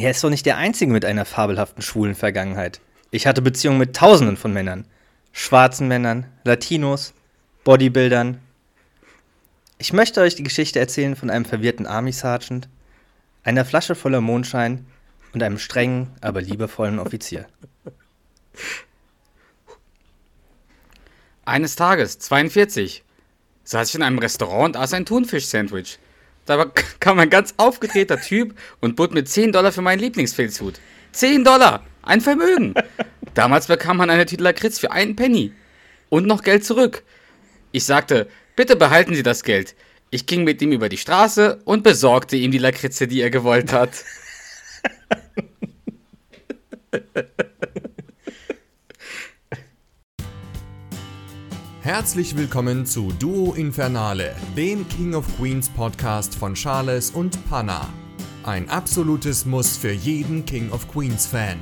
Er ist doch nicht der Einzige mit einer fabelhaften schwulen Vergangenheit. Ich hatte Beziehungen mit Tausenden von Männern. Schwarzen Männern, Latinos, Bodybuildern. Ich möchte euch die Geschichte erzählen von einem verwirrten Army Sergeant, einer Flasche voller Mondschein und einem strengen, aber liebevollen Offizier. Eines Tages, 42, saß ich in einem Restaurant und aß ein Thunfisch-Sandwich. Da kam ein ganz aufgedrehter Typ und bot mir 10 Dollar für meinen Lieblingsfilzhut. 10 Dollar! Ein Vermögen! Damals bekam man eine Tüte Lakritz für einen Penny. Und noch Geld zurück. Ich sagte, bitte behalten Sie das Geld. Ich ging mit ihm über die Straße und besorgte ihm die Lakritze, die er gewollt hat. Herzlich willkommen zu Duo Infernale, dem King of Queens Podcast von Charles und Panna. Ein absolutes Muss für jeden King of Queens Fan.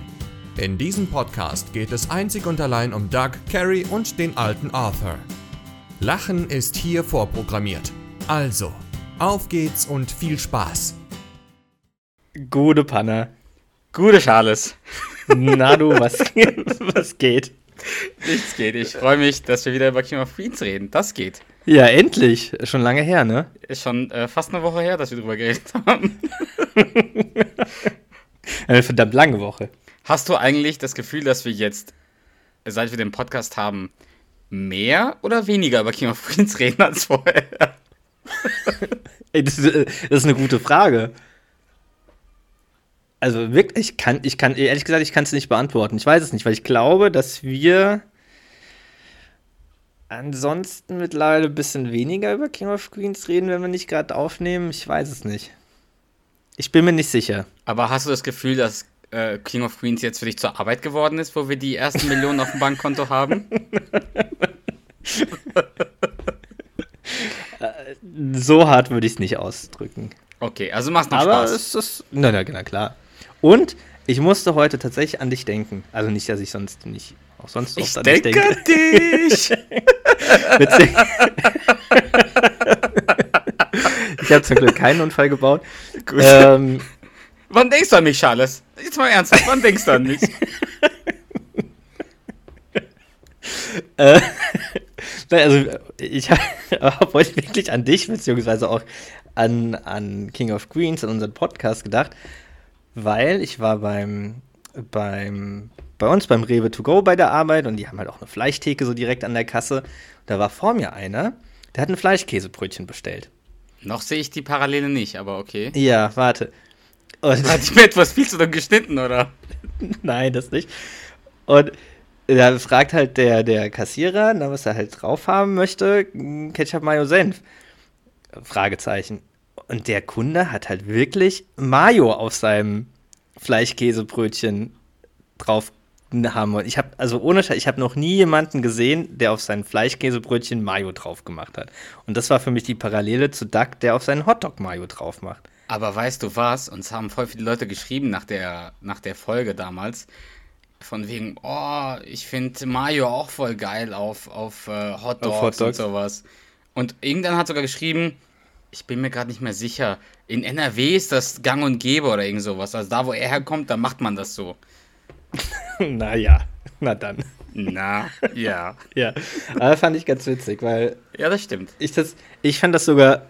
In diesem Podcast geht es einzig und allein um Doug, Carrie und den alten Arthur. Lachen ist hier vorprogrammiert. Also, auf geht's und viel Spaß. Gute Panne. Gute Charles. Na du, was, was geht? Nichts geht. Ich freue mich, dass wir wieder über King of Queens reden. Das geht. Ja, endlich. Schon lange her, ne? Ist schon äh, fast eine Woche her, dass wir drüber geredet haben. Eine verdammt lange Woche. Hast du eigentlich das Gefühl, dass wir jetzt, seit wir den Podcast haben, mehr oder weniger über King of Queens reden als vorher? Ey, das, ist- das ist eine gute Frage. Also wirklich, ich kann, ich kann, ehrlich gesagt, ich kann es nicht beantworten. Ich weiß es nicht, weil ich glaube, dass wir ansonsten mittlerweile ein bisschen weniger über King of Queens reden, wenn wir nicht gerade aufnehmen. Ich weiß es nicht. Ich bin mir nicht sicher. Aber hast du das Gefühl, dass äh, King of Queens jetzt für dich zur Arbeit geworden ist, wo wir die ersten Millionen auf dem Bankkonto haben? So hart würde ich es nicht ausdrücken. Okay, also machst noch Aber Spaß. es ist. Na, na, na klar. Und ich musste heute tatsächlich an dich denken. Also nicht, dass ich sonst nicht auch sonst ich oft an dich denke denke. an dich. Ich habe zum Glück keinen Unfall gebaut. Gut. Ähm, Wann denkst du an mich, Charles? Jetzt mal ernsthaft, wann denkst du an mich? äh, also ich habe heute wirklich an dich, beziehungsweise auch an, an King of Queens, an unseren Podcast gedacht, weil ich war beim, beim, bei uns beim Rewe to go bei der Arbeit und die haben halt auch eine Fleischtheke so direkt an der Kasse. Da war vor mir einer, der hat ein Fleischkäsebrötchen bestellt. Noch sehe ich die Parallele nicht, aber okay. Ja, warte. Und Hat ich mir etwas viel zu dumm geschnitten, oder? Nein, das nicht. Und da fragt halt der, der Kassierer, na, was er halt drauf haben möchte, Ketchup, Mayo, Senf. Fragezeichen. Und der Kunde hat halt wirklich Mayo auf seinem Fleischkäsebrötchen drauf haben. Und ich habe, also ohne Scheiß, ich habe noch nie jemanden gesehen, der auf sein Fleischkäsebrötchen Mayo drauf gemacht hat. Und das war für mich die Parallele zu Duck, der auf seinen Hotdog Mayo drauf macht. Aber weißt du was? Uns haben voll viele Leute geschrieben nach der, nach der Folge damals. Von wegen, oh, ich finde Mayo auch voll geil auf, auf äh, Hot Dogs Auf Hot und sowas. Und irgendwann hat sogar geschrieben, ich bin mir gerade nicht mehr sicher, in NRW ist das gang und gäbe oder irgend sowas. Also da, wo er herkommt, da macht man das so. naja, na dann. Na, ja. Ja, aber fand ich ganz witzig, weil Ja, das stimmt. ich das, ich fand das sogar,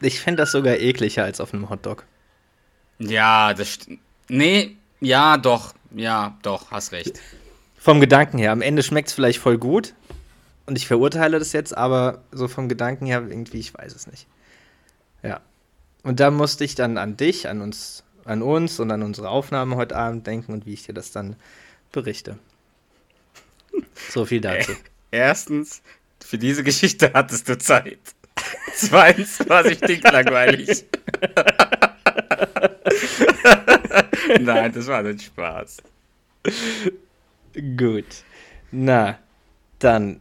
ich fände das sogar ekliger als auf einem Hotdog. Ja, das stimmt. Nee, ja, doch. Ja, doch, hast recht. Vom Gedanken her, am Ende schmeckt es vielleicht voll gut und ich verurteile das jetzt, aber so vom Gedanken her irgendwie, ich weiß es nicht. Ja. Und da musste ich dann an dich, an uns, an uns und an unsere Aufnahme heute Abend denken und wie ich dir das dann berichte. So viel dazu. Erstens, für diese Geschichte hattest du Zeit. Zweitens war sie stinklangweilig. Nein, das war nicht Spaß. Gut. Na, dann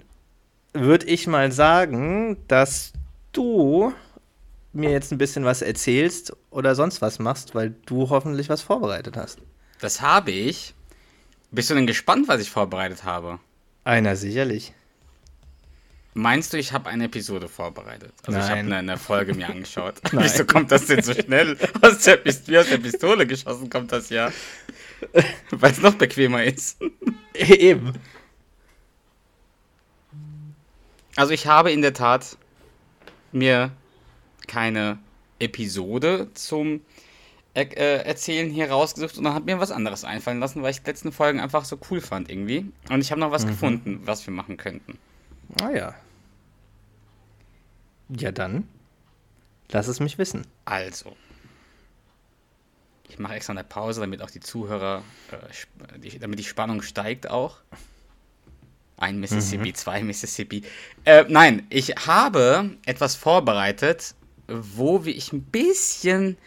würde ich mal sagen, dass du mir jetzt ein bisschen was erzählst oder sonst was machst, weil du hoffentlich was vorbereitet hast. Das habe ich. Bist du denn gespannt, was ich vorbereitet habe? Einer sicherlich. Meinst du, ich habe eine Episode vorbereitet? Also ich habe Nein. eine, eine Folge mir angeschaut. Nein. Wieso kommt das denn so schnell? Aus der, Pist wie aus der Pistole geschossen kommt das ja. Weil es noch bequemer ist. Eben. Also ich habe in der Tat mir keine Episode zum er äh, Erzählen hier rausgesucht und dann hat mir was anderes einfallen lassen, weil ich die letzten Folgen einfach so cool fand irgendwie. Und ich habe noch was gefunden, was wir machen könnten. Ah ja. Ja, dann. Lass es mich wissen. Also. Ich mache extra eine Pause, damit auch die Zuhörer, äh, die, damit die Spannung steigt auch. Ein Mississippi, zwei Mississippi. Äh, nein, ich habe etwas vorbereitet, wo ich ein bisschen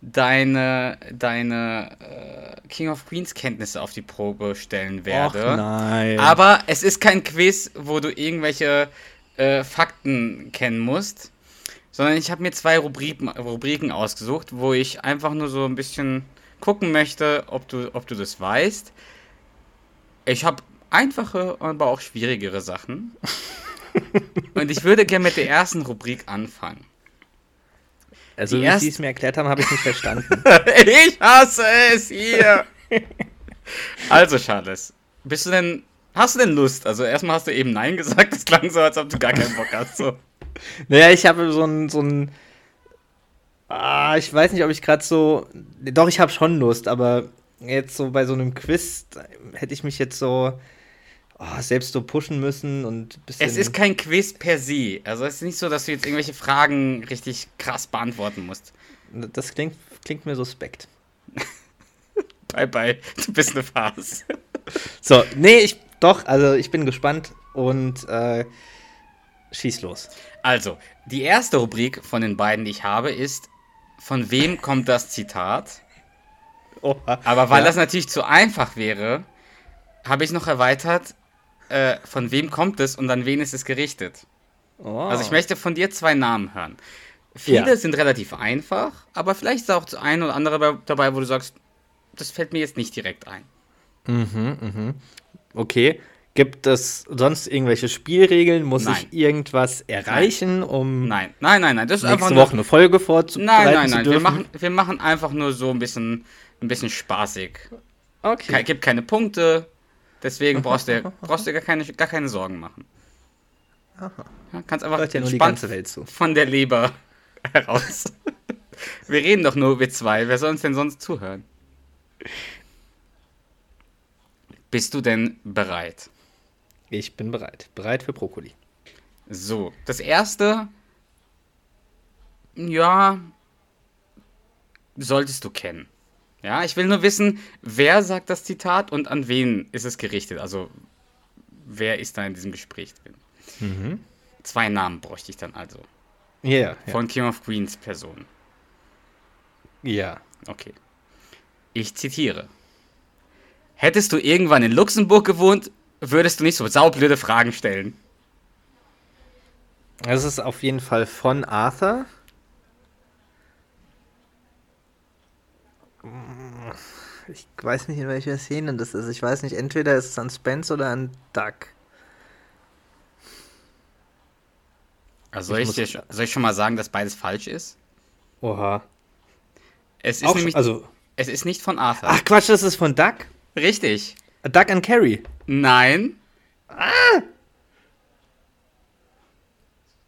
deine, deine äh, King of Queens Kenntnisse auf die Probe stellen werde. Och, nein. Aber es ist kein Quiz, wo du irgendwelche äh, Fakten kennen musst, sondern ich habe mir zwei Rubriken, Rubriken ausgesucht, wo ich einfach nur so ein bisschen gucken möchte, ob du, ob du das weißt. Ich habe einfache, aber auch schwierigere Sachen. Und ich würde gerne mit der ersten Rubrik anfangen. also, die wie erst- sie es mir erklärt haben, habe ich nicht verstanden. Ich hasse es hier. Also, Charles, bist du denn. Hast du denn Lust? Also, erstmal hast du eben Nein gesagt. Das klang so, als ob du gar keinen Bock hast. So. naja, ich habe so ein, so ein. Ah, ich weiß nicht, ob ich gerade so. Doch, ich habe schon Lust, aber jetzt so bei so einem Quiz hätte ich mich jetzt so oh, selbst so pushen müssen und bisschen. Es ist kein Quiz per se. Also, es ist nicht so, dass du jetzt irgendwelche Fragen richtig krass beantworten musst. das klingt, klingt mir suspekt. Bye, bye. Du bist eine Farce. So, nee, ich. Doch, also ich bin gespannt und äh, schieß los. Also, die erste Rubrik von den beiden, die ich habe, ist: Von wem kommt das Zitat? Oha. Aber weil Ja. das natürlich zu einfach wäre, habe ich noch erweitert, äh, von wem kommt es und an wen ist es gerichtet. Oh. Also ich möchte von dir zwei Namen hören. Viele Ja. sind relativ einfach, aber vielleicht ist auch das eine oder andere dabei- wo du sagst, das fällt mir jetzt nicht direkt ein. Okay. Gibt es sonst irgendwelche Spielregeln? Muss Nein. ich irgendwas erreichen, um Nein, nein, nein, nein, das ist einfach nächste nur, Woche eine Folge vorzubereiten Nein, nein, nein, wir machen, wir machen einfach nur so ein bisschen, ein bisschen spaßig. okay. Ke gibt keine Punkte, deswegen brauchst du, brauchst du gar, keine, gar keine Sorgen machen. Ja, kannst einfach Hört ja nur die ganze Welt zu. von der Leber heraus. Wir reden doch nur wir zwei. Wer soll uns denn sonst zuhören? Bist du denn bereit? Ich bin bereit. Bereit für Brokkoli. So, das erste, ja, solltest du kennen. Ja, ich will nur wissen, wer sagt das Zitat und an wen ist es gerichtet. Also, wer ist da in diesem Gespräch drin? Zwei Namen bräuchte ich dann also. Ja, ja. Von King of Queens Person. ja. Okay. Ich zitiere. Hättest du irgendwann in Luxemburg gewohnt, würdest du nicht so saublöde Fragen stellen. Das ist auf jeden Fall von Arthur. Ich weiß nicht, in welcher Szene das ist. Ich weiß nicht, entweder ist es an Spence oder an Duck. Also soll Ich ich, dir, soll ich schon mal sagen, dass beides falsch ist? Oha. Es ist Auch, nämlich, also, es ist nicht von Arthur. ach Quatsch, das ist von Duck. Richtig. Duck and Carrie. Nein.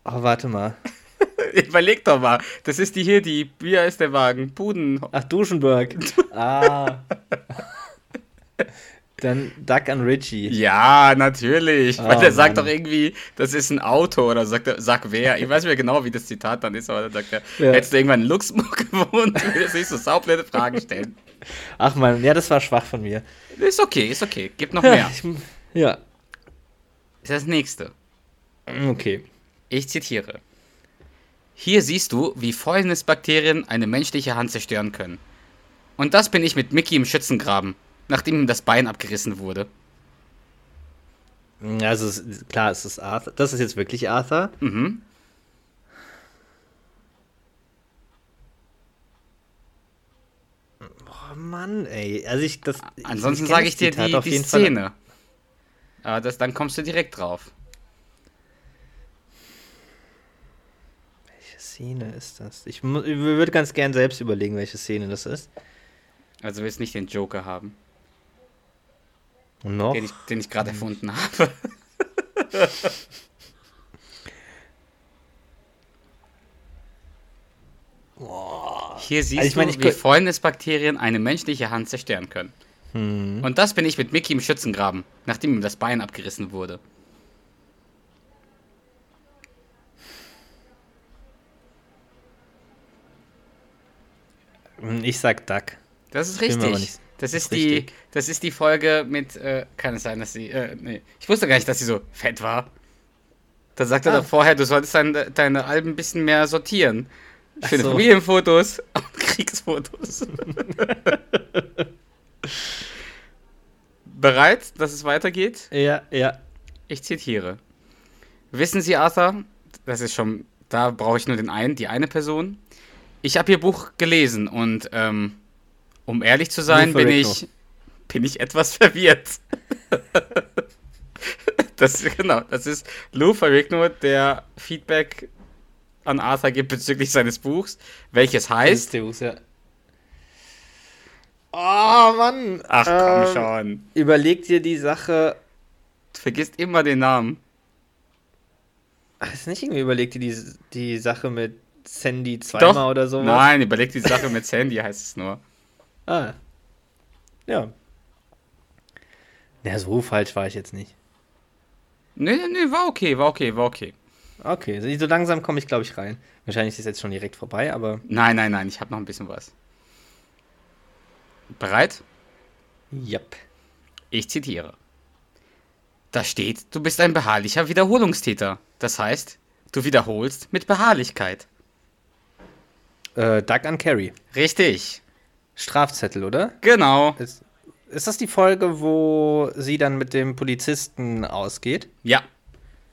Oh, warte mal. Überleg doch mal. Das ist die hier, die, wie heißt der Wagen? Buden. Ach, Duschenberg. ah. Dann Duck and Richie. Ja, natürlich. Weil Oh, der sagt Mann. doch irgendwie, das ist ein Auto oder sagt sag wer. Ich weiß nicht mehr genau, wie das Zitat dann ist, aber dann sagt er, Ja. hättest du irgendwann in Luxemburg gewohnt, würdest du nicht so saublöde Fragen stellen. Ach man, ja, das war schwach von mir. Ist okay, ist okay. Gibt noch mehr. Ich, ja, Ist das nächste. okay. Ich zitiere. Hier siehst du, wie Fäulnisbakterien eine menschliche Hand zerstören können. Und das bin ich mit Mickey im Schützengraben, nachdem ihm das Bein abgerissen wurde. Also klar, es ist Arthur. Das ist jetzt wirklich Arthur. Mhm. Oh Mann, ey. Also ich das. Ansonsten sage ich dir die, auf die. Szene. Aber das, dann kommst du direkt drauf. Szene ist das? Ich, ich würde ganz gern selbst überlegen, welche Szene das ist. Also willst nicht den Joker haben, Und noch? den ich, den ich gerade erfunden habe. Hier siehst Also ich meine, du, ich wie Fäulnisbakterien eine menschliche Hand zerstören können. Hm. Und das bin ich mit Mickey im Schützengraben, nachdem ihm das Bein abgerissen wurde. Ich sag Duck. Das ist richtig. nicht- Das ist die, richtig. das ist die Folge mit, äh, kann es sein, dass sie, äh, nee. Ich wusste gar nicht, dass sie so fett war. Da sagte er Ah. doch vorher, du solltest deine, deine Alben ein bisschen mehr sortieren. Schöne so. Familienfotos und Kriegsfotos. Bereit, dass es weitergeht? Ja, ja. Ich zitiere. Wissen Sie, Arthur, das ist schon, da brauche ich nur den einen, die eine Person. Ich habe Ihr Buch gelesen und ähm, um ehrlich zu sein, bin ich, bin ich etwas verwirrt. das, genau, das ist Lou Ferrigno, der Feedback an Arthur gibt bezüglich seines Buchs, welches heißt. Deus, ja. Oh, Mann. Ach komm Ähm, schon. Überleg dir die Sache. Du vergisst immer den Namen. Ach, ist nicht irgendwie überlegt dir die, die Sache mit Sandy zweimal Doch. oder so? Nein, überleg die Sache mit Sandy, heißt es nur. Ah. Ja. Ja, so falsch war ich jetzt nicht. Nee, nee, war okay, war okay, war okay. Okay, so langsam komme ich, glaube ich, rein. Wahrscheinlich ist es jetzt schon direkt vorbei, aber Nein, nein, nein, ich habe noch ein bisschen was. Bereit? yep. Ich zitiere. Da steht, du bist ein beharrlicher Wiederholungstäter. Das heißt, du wiederholst mit Beharrlichkeit. Äh, Duck an Carrie. Richtig. Strafzettel, oder? Genau. Ist, ist das die Folge, wo sie dann mit dem Polizisten ausgeht? Ja.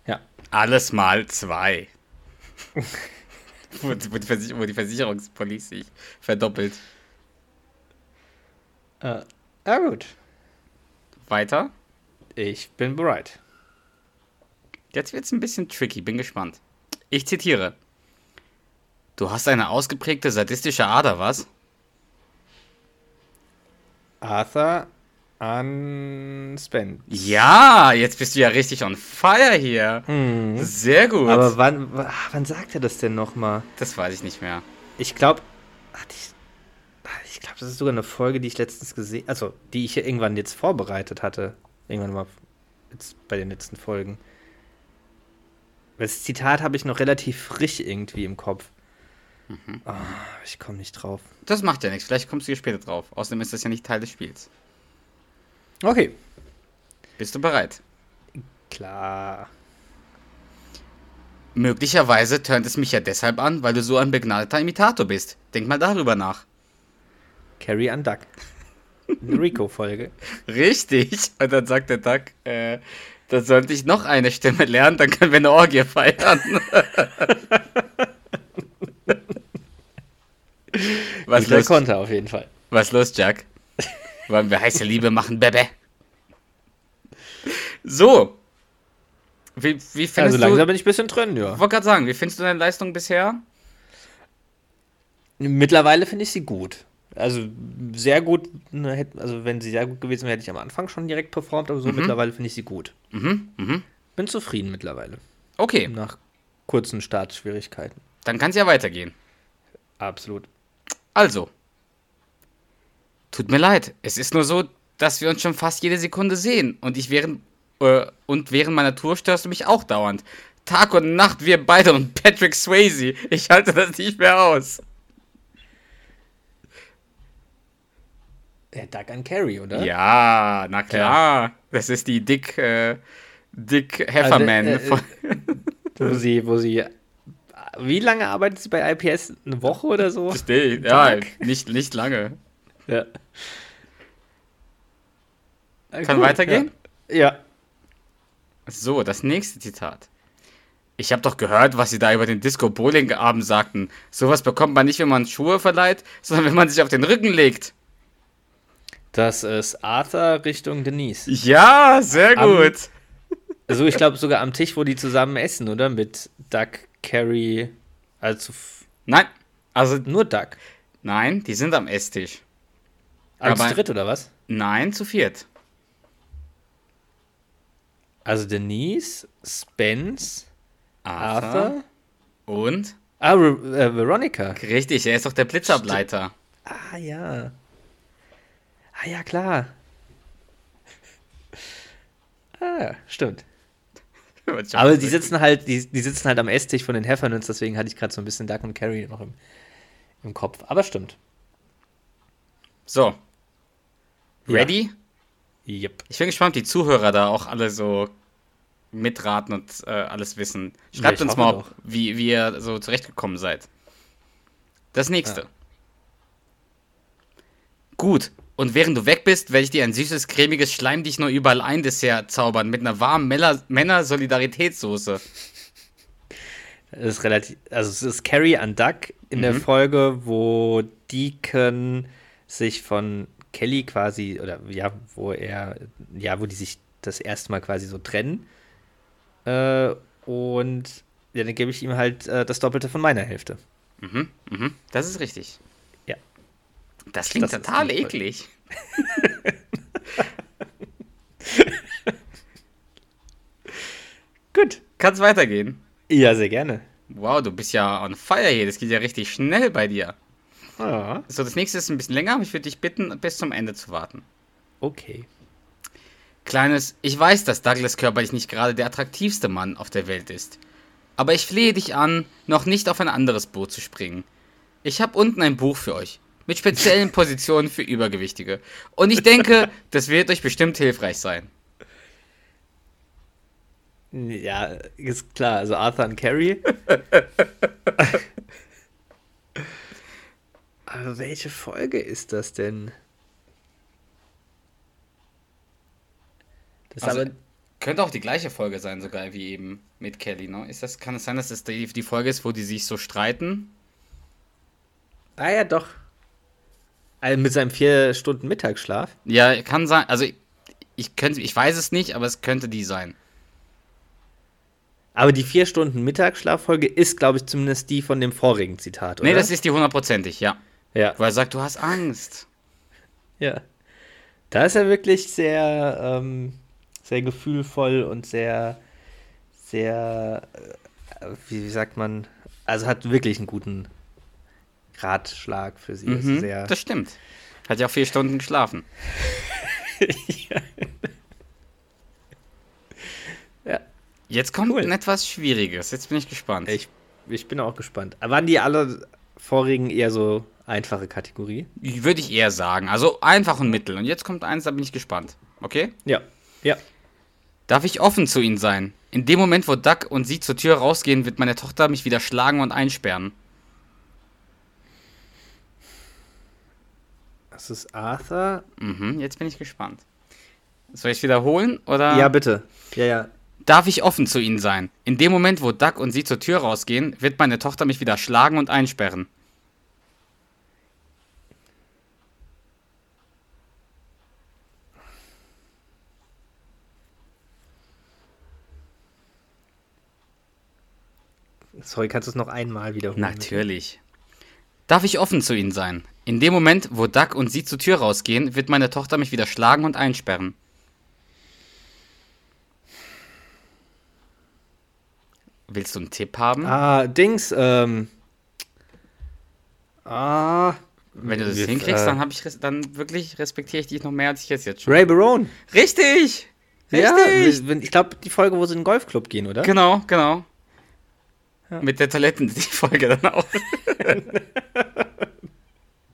Ja. Alles mal zwei. wo, die Versich wo die Versicherungspolice sich verdoppelt. Äh, ja, gut. Weiter. Ich bin bereit. Jetzt wird's ein bisschen tricky, bin gespannt. Ich zitiere. Du hast eine ausgeprägte sadistische Ader, was? Arthur an Spence. Ja, jetzt bist du ja richtig on fire hier. Sehr gut. Aber wann, wa- wann sagt er das denn nochmal? das weiß ich nicht mehr. Ich glaube, ich, ich glaube, das ist sogar eine Folge, die ich letztens gesehen, also die ich hier irgendwann jetzt vorbereitet hatte. Irgendwann mal jetzt bei den letzten Folgen. Das Zitat habe ich noch relativ frisch irgendwie im Kopf. Ah, ich komme nicht drauf. Das macht ja nichts. Vielleicht kommst du hier später drauf. Außerdem ist das ja nicht Teil des Spiels. Okay. Bist du bereit? Klar. Möglicherweise tönt es mich ja deshalb an, weil du so ein begnadeter Imitator bist. Denk mal darüber nach. Carrie an Duck. Rico-Folge. Richtig. Und dann sagt der Duck, äh, da sollte ich noch eine Stimme lernen, dann können wir eine Orgie feiern. Was los, Konter auf jeden Fall. was los, Jack? Wollen wir heiße Liebe machen, Bebe? So. Wie, wie findest Also langsam du... bin ich ein bisschen drin, ja. Ich wollte gerade sagen, wie findest du deine Leistung bisher? Mittlerweile finde ich sie gut. Also sehr gut, ne, also wenn sie sehr gut gewesen wäre, hätte ich am Anfang schon direkt performt, aber so mittlerweile finde ich sie gut. Mhm, mhm. Bin zufrieden mittlerweile. Okay, Nach kurzen Startschwierigkeiten. dann kann es ja weitergehen. Absolut. Also. Tut mir leid. Es ist nur so, dass wir uns schon fast jede Sekunde sehen. Und ich während, äh, und während meiner Tour störst du mich auch dauernd. Tag und Nacht, wir beide und Patrick Swayze. Ich halte das nicht mehr aus. Der Duck an Carrie, oder? Ja, na klar. Das ist die Dick, äh, Dick Hefferman. äh, äh, Wo sie, wo sie. Wie lange arbeitet sie bei IPS? Eine Woche oder so? Verstehe. ja, nicht, nicht lange. Ja. Kann weitergehen? Ja. ja. So, das nächste Zitat. Ich habe doch gehört, was sie da über den Disco-Bowling-Abend sagten. Sowas bekommt man nicht, wenn man Schuhe verleiht, sondern wenn man sich auf den Rücken legt. Das ist Arthur Richtung Denise. Ja, sehr Am- gut. Also ich glaube sogar am Tisch, wo die zusammen essen, oder? Mit Duck, Carrie, Also Nein. Also, nur Duck. nein, die sind am Esstisch. Also Aber- zu dritt oder was? Nein, zu viert. Also Denise, Spence, Arthur. Arthur. Und? Ah, äh, Veronica. Richtig, er ist doch der Blitzableiter. Ah, ja. Ah, ja, klar. Ah, stimmt. Aber die sitzen halt, die, die sitzen halt am Esstisch von den Heffernans, deswegen hatte ich gerade so ein bisschen Duck und Carrie noch im, im Kopf. Aber stimmt. So. Ja. Ready? Yep. Ich bin gespannt, ob die Zuhörer da auch alle so mitraten und äh, alles wissen. Schreibt Ja, uns mal, ob, wie, wie ihr so zurechtgekommen seid. Das nächste. Ja. Gut. Und während du weg bist, werde ich dir ein süßes, cremiges Schleim dich nur überall ein Dessert zaubern mit einer warmen Männer- Männer-Solidaritätssoße. Das ist relativ, also es ist Carrie an Duck in der Folge, wo Deacon sich von Kelly quasi, oder ja, wo er, ja, wo die sich das erste Mal quasi so trennen. Äh, und ja, dann gebe ich ihm halt äh, das Doppelte von meiner Hälfte. Mhm, mhm. Das ist richtig. Das klingt Das total eklig. Gut. Kann's weitergehen? Ja, sehr gerne. Wow, du bist ja on fire hier. Das geht ja richtig schnell bei dir. Ja. So, das nächste ist ein bisschen länger, aber ich würde dich bitten, bis zum Ende zu warten. Okay. Kleines, ich weiß, dass Douglas körperlich nicht gerade der attraktivste Mann auf der Welt ist. Aber ich flehe dich an, noch nicht auf ein anderes Boot zu springen. Ich habe unten ein Buch für euch. Mit speziellen Positionen für Übergewichtige. Und ich denke, das wird euch bestimmt hilfreich sein. Ja, ist klar. Also Arthur und Carrie. Aber welche Folge ist das denn? Das Also, aber. könnte auch die gleiche Folge sein, sogar wie eben mit Kelly, ne? Ist das, kann es sein, dass das die, die Folge ist, wo die sich so streiten? Ah ja, doch. Also mit seinem vier Stunden Mittagsschlaf. Ja, kann sein. Also ich, ich könnte, ich weiß es nicht, aber es könnte die sein. Aber die vier Stunden Mittagsschlaffolge ist, glaube ich, zumindest die von dem vorigen Zitat, oder? Nee, das ist die hundertprozentig, ja. Ja. Wo er sagt, du hast Angst. Ja. Da ist er wirklich sehr, ähm, sehr gefühlvoll und sehr, sehr, äh, wie sagt man, also hat wirklich einen guten Ratschlag für sie. Mhm, sehr, das stimmt. Hat ja auch vier Stunden geschlafen. ja. ja, Jetzt kommt Cool. etwas Schwieriges. Jetzt bin ich gespannt. ich, ich bin auch gespannt. Waren die alle vorigen eher so einfache Kategorie? Würde ich eher sagen. Also einfach und mittel. Und jetzt kommt eins, da bin ich gespannt. Okay? Ja. Ja. Darf ich offen zu Ihnen sein? In dem Moment, wo Duck und Sie zur Tür rausgehen, wird meine Tochter mich wieder schlagen und einsperren. Das ist Arthur. Mhm, jetzt bin ich gespannt. Soll ich es wiederholen? Oder? Ja, bitte. Ja, ja. Darf ich offen zu Ihnen sein? In dem Moment, wo Duck und Sie zur Tür rausgehen, wird meine Tochter mich wieder schlagen und einsperren. Sorry, kannst du es noch einmal wiederholen? Natürlich. Darf ich offen zu Ihnen sein? In dem Moment, wo Duck und Sie zur Tür rausgehen, wird meine Tochter mich wieder schlagen und einsperren. Willst du einen Tipp haben? Ah, Dings, ähm. Ah. Wenn du das wir- hinkriegst, äh, dann habe ich dann wirklich respektiere ich dich noch mehr als ich jetzt jetzt schon. Ray Barone. Richtig! Ja, Richtig! wenn- ich glaube, die Folge, wo sie in den Golfclub gehen, oder? Genau, genau. Ja. Mit der Toiletten die Folge dann auch.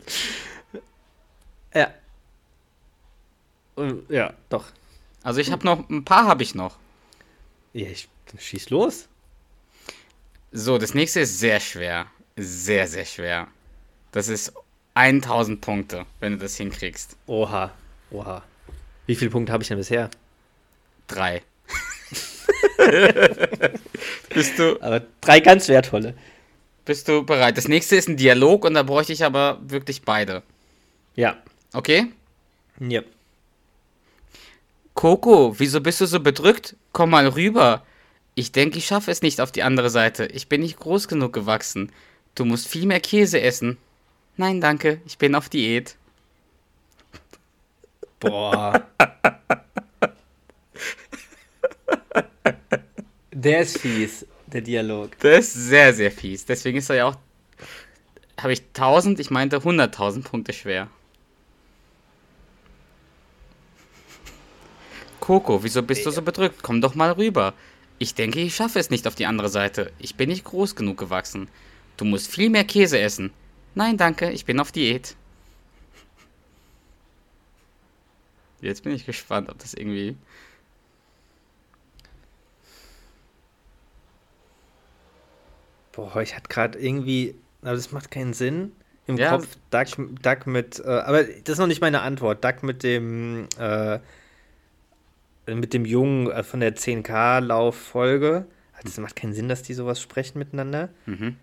Ja. Äh, Ja, doch. Also ich habe noch ein paar habe ich noch. Ja, ich schieß los. So, das nächste ist sehr schwer. Sehr, sehr schwer. Das ist 1000 Punkte, wenn du das hinkriegst. Oha. Oha. Wie viele Punkte habe ich denn bisher? Drei. bist, du, Aber drei ganz wertvolle. Bist du bereit? Das nächste ist ein Dialog und da bräuchte ich aber wirklich beide. Ja. Okay? Ja. Coco, wieso bist du so bedrückt? Komm mal rüber. Ich denke, ich schaffe es nicht auf die andere Seite. Ich bin nicht groß genug gewachsen. Du musst viel mehr Käse essen. Nein, danke, ich bin auf Diät. Boah. Der ist fies, der Dialog. Das ist sehr, sehr fies. Deswegen ist er ja auch. Habe ich 1000, ich meinte 100.000 Punkte schwer. Coco, wieso bist du so bedrückt? Komm doch mal rüber. Ich denke, ich schaffe es nicht auf die andere Seite. Ich bin nicht groß genug gewachsen. Du musst viel mehr Käse essen. Nein, danke, ich bin auf Diät. Jetzt bin ich gespannt, ob das irgendwie. Boah, ich hatte gerade irgendwie, aber das macht keinen Sinn. Im Ja. Kopf Duck, Duck mit, äh, aber das ist noch nicht meine Antwort. Duck mit dem, äh, mit dem Jungen äh, von der 10K-Lauffolge. Das macht keinen Sinn, dass die sowas sprechen miteinander. Mhm.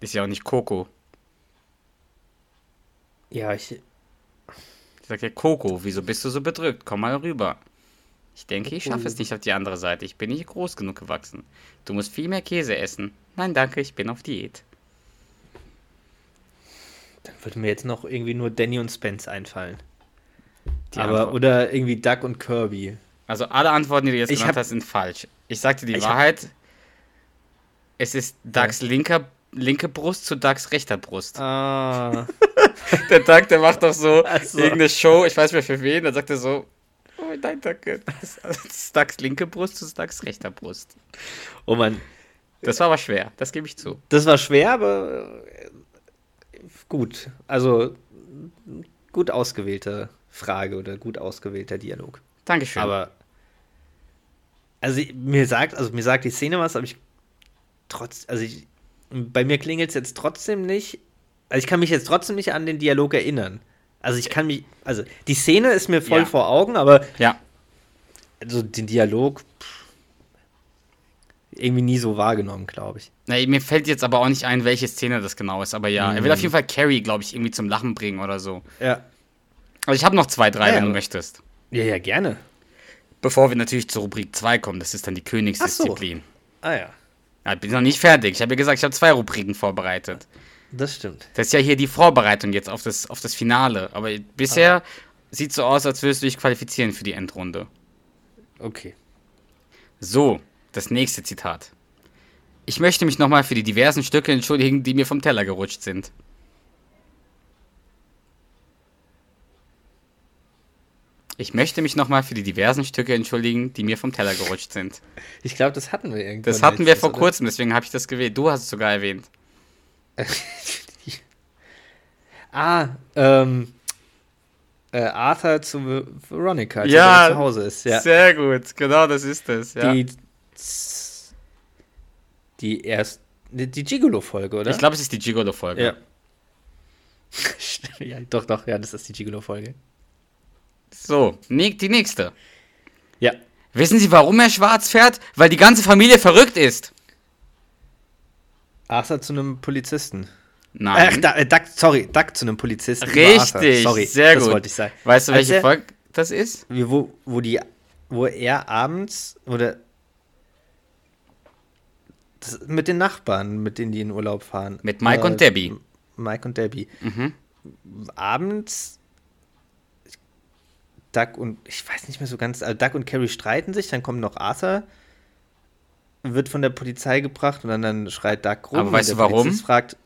Ist ja auch nicht Coco. Ja, ich, Ich sag ja, Coco, wieso bist du so bedrückt? Komm mal rüber. Ich denke, ich schaffe es nicht auf die andere Seite. Ich bin nicht groß genug gewachsen. Du musst viel mehr Käse essen. Nein, danke, ich bin auf Diät. dann würde mir jetzt noch irgendwie nur Danny und Spence einfallen. Die aber, Antwort. oder irgendwie Duck und Kirby. Also alle Antworten, die du jetzt Ich genannt hab- hast, sind falsch. Ich sagte die Ich hab- Wahrheit. Es ist Ducks linker, linke Brust zu Ducks rechter Brust. Ah. Der Duck, der macht doch so so. irgendeine Show, ich weiß nicht mehr für wen, dann sagt er so, Das ist Ducks linke Brust zu Ducks rechter Brust. oh Mann, Das war aber schwer, das gebe ich zu. das war schwer, aber äh, gut. Also gut ausgewählte Frage oder gut ausgewählter Dialog. Dankeschön. Aber also mir sagt, also mir sagt die Szene was, aber ich trotz, also ich, bei mir klingelt es jetzt trotzdem nicht. Also ich kann mich jetzt trotzdem nicht an den Dialog erinnern. Also ich kann mich, also die Szene ist mir voll Ja. vor Augen, aber ja, also den Dialog pff, irgendwie nie so wahrgenommen, glaube ich. Na, mir fällt jetzt aber auch nicht ein, welche Szene das genau ist, aber ja, er will auf jeden Fall Carrie, glaube ich, irgendwie zum Lachen bringen oder so. Ja. Also ich habe noch zwei, drei, Ah, ja, wenn du möchtest. Ja, ja, gerne. Bevor wir natürlich zur Rubrik 2 kommen, das ist dann die Königsdisziplin. Ah ja, Ja, ich bin noch nicht fertig. Ich habe ja gesagt, ich habe zwei Rubriken vorbereitet. Das stimmt. Das ist ja hier die Vorbereitung jetzt auf das, auf das Finale. Aber bisher sieht so aus, als würdest du dich qualifizieren für die Endrunde. Okay. So, das nächste Zitat. Ich möchte mich nochmal für die diversen Stücke entschuldigen, die mir vom Teller gerutscht sind. Ich möchte mich nochmal für die diversen Stücke entschuldigen, die mir vom Teller gerutscht sind. Ich glaube, das hatten wir irgendwann. Das hatten wir vor oder? kurzem, deswegen habe ich das gewählt. Du hast es sogar erwähnt. ah, ähm, äh, Arthur zu Ver- Veronica, als Ja, er zu Hause ist. Ja. Sehr gut, genau das ist es. Ja. Die, die erst, die, die Gigolo-Folge, oder? Ich glaube, es ist die Gigolo-Folge. Ja. ja. Doch, doch, ja, das ist die Gigolo-Folge. So, die nächste. Ja. Wissen Sie, warum er schwarz fährt? Weil die ganze Familie verrückt ist. Arthur zu einem Polizisten. Nein. Ach, da, äh, Duck, sorry, Duck zu einem Polizisten. Richtig. Sorry, sehr das gut. wollte ich sagen. weißt du, welche Folge das ist? Wo, wo die, wo er abends oder das, mit den Nachbarn, mit denen die in Urlaub fahren. Äh, Mit Mike und Debbie. Mike und Debbie. Mhm. Abends Duck und ich weiß nicht mehr so ganz, also Duck und Carrie streiten sich, dann kommt noch Arthur, wird von der Polizei gebracht und dann, dann schreit Duck rum. Aber und weißt der du warum? Polizist fragt,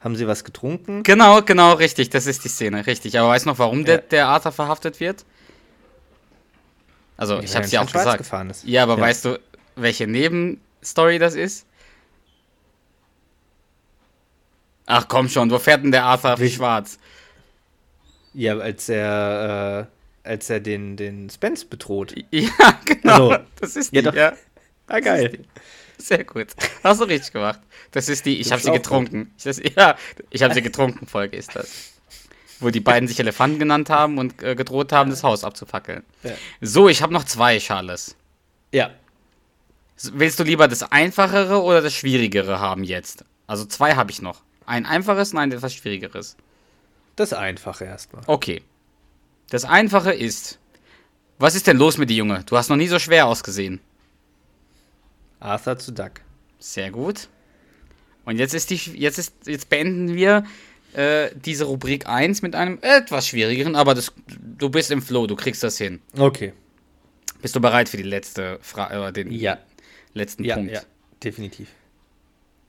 haben sie was getrunken? Genau, genau, richtig. Das ist die Szene, richtig. Aber weißt du noch, warum der, Ja. der Arthur verhaftet wird? Also, ich weil habe er es ja auch in Schwarz gesagt. Ja, aber Ja. weißt du, welche Nebenstory das ist? Ach komm schon, wo fährt denn der Arthur Wie- schwarz? Ja, als er, äh, als er den, den Spence bedroht. Ja, genau. Also, das ist die, ja, ja. doch. ja. Ah, die. Sehr gut. Hast du richtig gemacht. Das ist die, ich habe sie getrunken. Ich, das, ja, ich habe sie getrunken, Folge ist das. Wo die beiden sich Elefanten genannt haben und äh, gedroht haben, das Haus abzufackeln. Ja. So, ich habe noch zwei, Charles. Ja. Willst du lieber das Einfachere oder das Schwierigere haben jetzt? Also zwei habe ich noch. Ein einfaches und ein etwas Schwierigeres. Das Einfache erstmal. Okay. Das Einfache ist. Was ist denn los mit dir, Junge? Du hast noch nie so schwer ausgesehen. Arthur zu Duck. Sehr gut. Und jetzt ist die, jetzt ist, jetzt beenden wir äh, diese Rubrik 1 mit einem etwas schwierigeren, aber das, du bist im Flow, du kriegst das hin. Okay. Bist du bereit für die letzte Frage, äh, den Ja. letzten Ja, Punkt? ja, definitiv.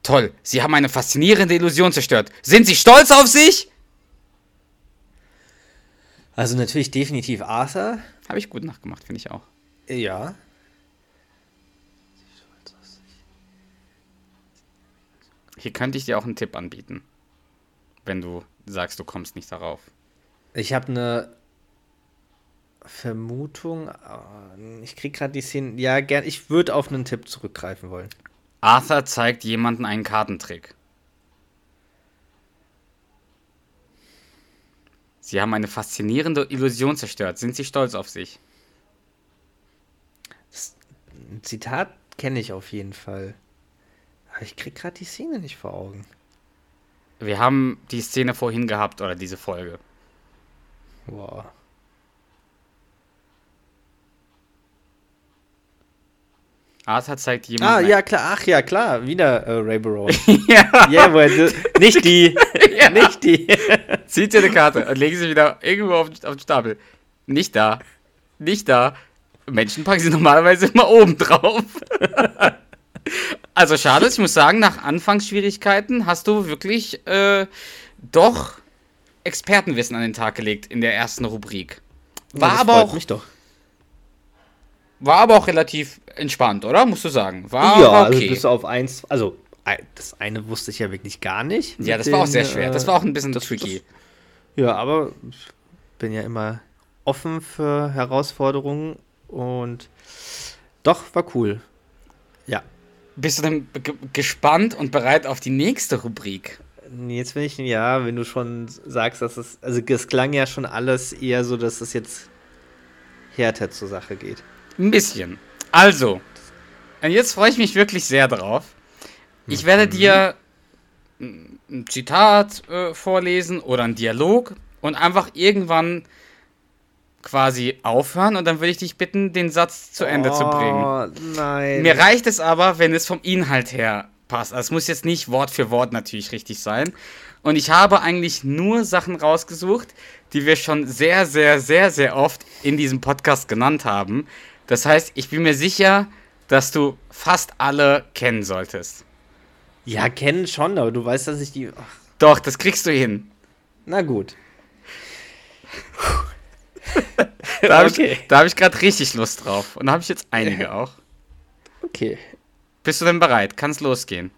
Toll, Sie haben eine faszinierende Illusion zerstört. Sind Sie stolz auf sich? Also natürlich definitiv Arthur. Habe ich gut nachgemacht, finde ich auch. Ja. Hier könnte ich dir auch einen Tipp anbieten, wenn du sagst, du kommst nicht darauf. Ich habe eine Vermutung. aber Ich krieg gerade die Szene. Ja, gern. Ich würde auf einen Tipp zurückgreifen wollen. Arthur zeigt jemanden einen Kartentrick. Sie haben eine faszinierende Illusion zerstört. Sind Sie stolz auf sich? Ein Zitat kenne ich auf jeden Fall. Ich krieg gerade die Szene nicht vor Augen. Wir haben die Szene vorhin gehabt oder diese Folge. Wow. Arthur zeigt Ah, jemanden. ja, klar. Ach, ja, klar. Wieder äh, Ray Barone. ja. Ja, yeah, nicht die. Nicht die. Zieht ihr eine Karte und legen sie wieder irgendwo auf, auf den Stapel. Nicht da. Nicht da. Menschen packen sie normalerweise immer oben drauf. Also schade, ich muss sagen, nach Anfangsschwierigkeiten hast du wirklich äh, doch Expertenwissen an den Tag gelegt in der ersten Rubrik. War, Das aber auch, mich doch. war aber auch relativ entspannt, oder? Musst du sagen. War, ja, also okay. bis auf eins. Also, das eine wusste ich ja wirklich gar nicht. ja, das war auch den, sehr schwer. Das war auch ein bisschen das- tricky. Ja, aber ich bin ja immer offen für Herausforderungen und doch, war cool. Bist du denn ge gespannt und bereit auf die nächste Rubrik? Jetzt bin ich, ja, wenn du schon sagst, dass es, also es klang ja schon alles eher so, dass es jetzt härter zur Sache geht. Ein bisschen. Also, und jetzt freue ich mich wirklich sehr drauf. Ich werde dir ein ein Zitat äh, vorlesen oder einen Dialog und einfach irgendwann quasi aufhören und dann würde ich dich bitten, den Satz zu Ende zu bringen. Oh, nein. Mir reicht es aber, wenn es vom Inhalt her passt. Also es muss jetzt nicht Wort für Wort natürlich richtig sein. Und ich habe eigentlich nur Sachen rausgesucht, die wir schon sehr, sehr, sehr, sehr oft in diesem Podcast genannt haben. Das heißt, ich bin mir sicher, dass du fast alle kennen solltest. ja, kennen schon, aber du weißt, dass ich die. Ach, Doch, das kriegst du hin. na gut. Da habe Okay. ich, hab ich gerade richtig Lust drauf. Und da habe ich jetzt einige auch. Okay. Bist du denn bereit? Kann es losgehen?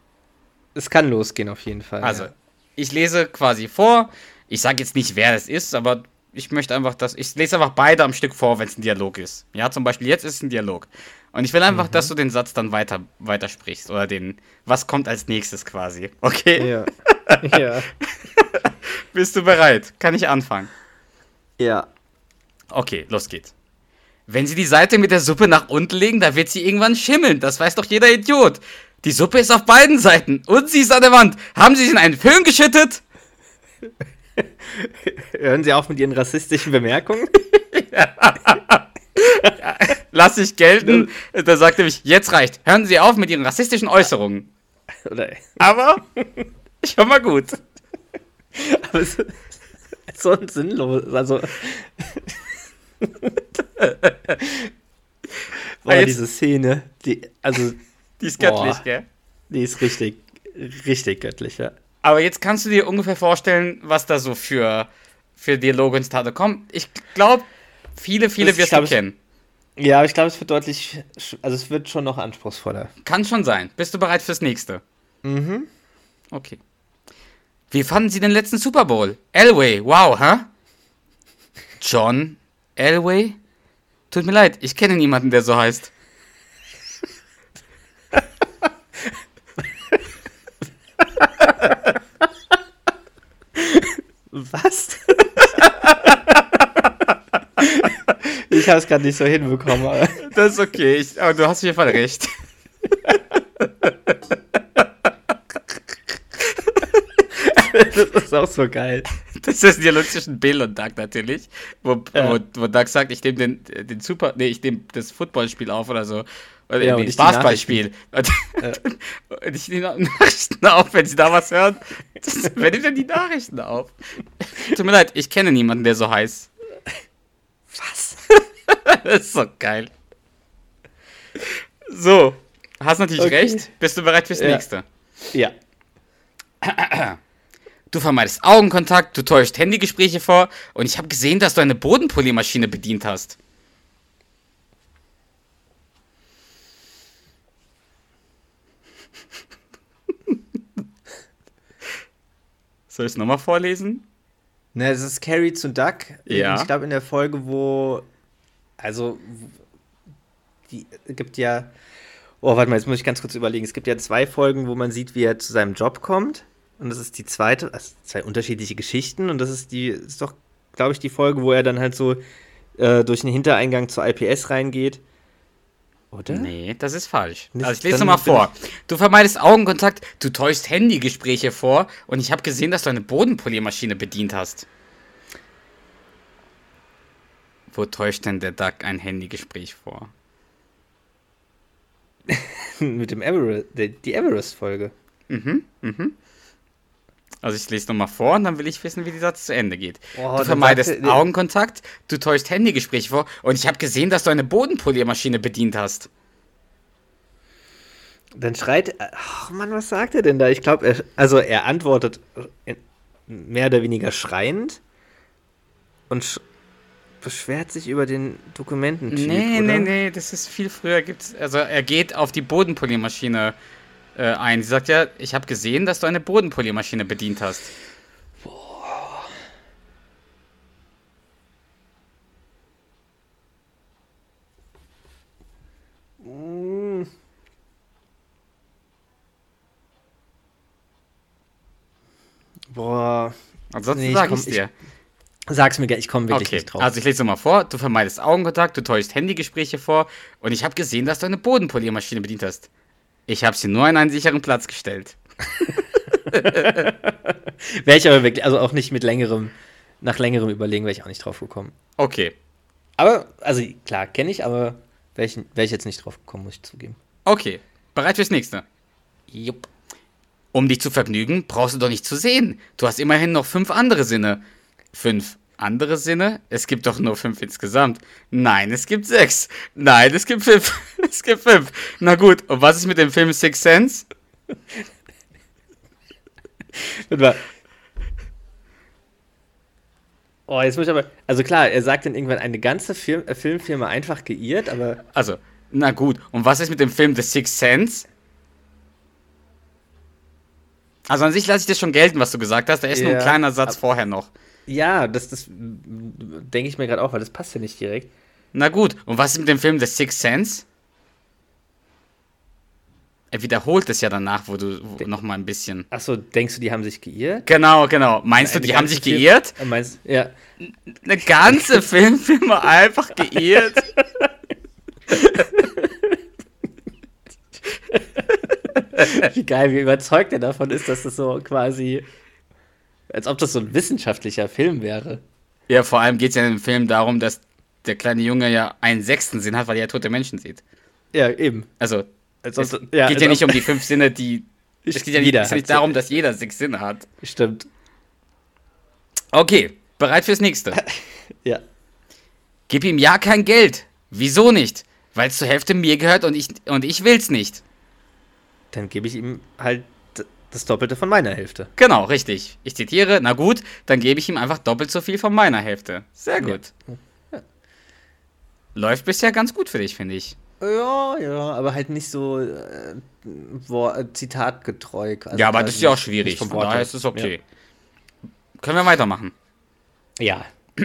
Es kann losgehen auf jeden Fall. Also, ja. ich lese quasi vor. Ich sage jetzt nicht, wer das ist, aber ich möchte einfach, dass ich lese einfach beide am Stück vor, wenn es ein Dialog ist. Ja, zum Beispiel jetzt ist es ein Dialog. Und ich will einfach, dass du den Satz dann weiter weitersprichst oder den, was kommt als nächstes quasi. Okay? Ja. ja. Bist du bereit? Kann ich anfangen? Ja. Okay, los geht's. Wenn Sie die Seite mit der Suppe nach unten legen, da wird sie irgendwann schimmeln. Das weiß doch jeder Idiot. Die Suppe ist auf beiden Seiten und sie ist an der Wand. Haben Sie sie in einen Föhn geschüttet? Hören Sie auf mit Ihren rassistischen Bemerkungen. Lass ich gelten. Da sagt er mich, jetzt reicht. Hören Sie auf mit Ihren rassistischen Äußerungen. Aber ich hör mal gut. Aber es ist so ein sinnlos. Also. Boah, jetzt- diese Szene, die, also, Die ist Boah. göttlich, gell? die ist richtig, richtig göttlich, ja. Aber jetzt kannst du dir ungefähr vorstellen, was da so für, für Dialoge ins Tate kommen. Ich glaube, viele, viele Das- wirst glaub, du kennen. Ja, aber ich glaube, es wird deutlich, also es wird schon noch anspruchsvoller. Kann schon sein. Bist du bereit fürs nächste? Mhm. Okay. Wie fanden Sie den letzten Super Bowl? Elway, wow, hä? John Elway? Tut mir leid, ich kenne niemanden, der so heißt. Was? ich habe es gerade nicht so hinbekommen, aber Das ist okay, ich, aber du hast auf jeden Fall recht. Das ist auch so geil. Das ist ein Dialog zwischen Bill und Doug natürlich, wo, Ja. wo, wo Doug sagt, ich nehme den, den Super, nee, ich nehme das Footballspiel auf oder so. Oder Ja, nee, Basketballspiel. Und, und ich nehme Nachrichten auf, wenn sie da was hören. Das, wer nimmt denn die Nachrichten auf? Tut mir leid, ich kenne niemanden, der so heißt. Was? Das ist so geil. So, hast natürlich Okay. recht. Bist du bereit fürs Ja. nächste? Ja. Du vermeidest Augenkontakt, du täuscht Handygespräche vor und ich habe gesehen, dass du eine Bodenpoliermaschine bedient hast. Soll ich es nochmal vorlesen? Ne, das ist Carrie zu Duck. Ja. Ich glaube, in der Folge, wo. Also. Die gibt ja. Oh, warte mal, jetzt muss ich ganz kurz überlegen. Es gibt ja zwei Folgen, wo man sieht, wie er zu seinem Job kommt. Und das ist die zweite, also zwei unterschiedliche Geschichten. Und das ist die, ist doch, glaube ich, die Folge, wo er dann halt so äh, durch den Hintereingang zur IPS reingeht. Oder? Nee, das ist falsch. Nicht- also ich lese nochmal vor. Du vermeidest Augenkontakt, du täuschst Handygespräche vor und ich habe gesehen, dass du eine Bodenpoliermaschine bedient hast. Wo täuscht denn der Duck ein Handygespräch vor? Mit dem Everest, die, Everest-Folge. Also ich lese nochmal vor und dann will ich wissen, wie der Satz zu Ende geht. Oh, du vermeidest sagte- Augenkontakt, du täuschst Handygespräche vor und ich habe gesehen, dass du eine Bodenpoliermaschine bedient hast. Dann schreit. Ach Mann, was sagt er denn da? Ich glaube, er, also er antwortet mehr oder weniger schreiend und sch beschwert sich über den Dokumententyp. Nee, oder? nee, nee, das ist viel früher. Gibt's, also er geht auf die Bodenpoliermaschine äh, ein. Sie sagt ja, ich habe gesehen, dass du eine Bodenpoliermaschine bedient hast. Boah. Ansonsten Nee, komm- ich dir. Sag's mir, gern, ich komme wirklich Okay, nicht drauf. also ich lese nochmal vor. Du vermeidest Augenkontakt, du täuschst Handygespräche vor und ich habe gesehen, dass du eine Bodenpoliermaschine bedient hast. Ich habe sie nur an einen sicheren Platz gestellt. Wäre ich aber wirklich, also auch nicht mit längerem, nach längerem Überlegen wäre ich auch nicht drauf gekommen. Okay, Aber, also klar, kenne ich, aber wäre ich, wär ich jetzt nicht drauf gekommen, muss ich zugeben. okay. Bereit fürs nächste. Jupp. Um dich zu vergnügen, brauchst du doch nicht zu sehen. Du hast immerhin noch fünf andere Sinne. Fünf andere Sinne? Es gibt doch nur fünf insgesamt. Nein, es gibt sechs. Nein, es gibt fünf. Es gibt fünf. Na gut, und was ist mit dem Film Six Sense? Warte mal. Oh, jetzt muss ich aber. Also klar, er sagt dann irgendwann eine ganze Film, äh, Filmfirma einfach geirrt, aber. Also, na gut, und was ist mit dem Film The Sixth Sense? Also an sich lasse ich das schon gelten, was du gesagt hast. Da ist nur ein Ja, kleiner Satz vorher noch. Ja, das, das denke ich mir gerade auch, weil das passt ja nicht direkt. Na gut, und was ist mit dem Film The Sixth Sense? Er wiederholt es ja danach, wo du wo, noch mal ein bisschen. Achso, denkst du, die haben sich geirrt? Genau, genau. Meinst du, Eine die haben sich Film- geirrt? Äh, Meinst, ja. Eine ganze Filmfirma einfach geirrt? Wie geil, wie überzeugt er davon ist, dass das so quasi. Als ob das so ein wissenschaftlicher Film wäre. Ja, vor allem geht es ja in dem Film darum, dass der kleine Junge ja einen sechsten Sinn hat, weil er tote Menschen sieht. Ja, eben. Also, Als es ob- ja, geht ja nicht um die fünf Sinne, die. Es geht ja nicht, es nicht darum, dass jeder sechs Sinne hat. Stimmt. Okay, bereit fürs nächste. Ja. Gib ihm ja kein Geld. Wieso nicht? Weil es zur Hälfte mir gehört und ich, und ich will's nicht. Dann gebe ich ihm halt das Doppelte von meiner Hälfte. Genau, richtig. Ich zitiere, na gut, dann gebe ich ihm einfach doppelt so viel von meiner Hälfte. Sehr gut. Läuft bisher ganz gut für dich, finde ich. Ja, ja, aber halt nicht so äh, äh, zitatgetreu. also ja, aber das ist ja auch schwierig. vom Von daher her. ist es okay. Können wir weitermachen. Ja.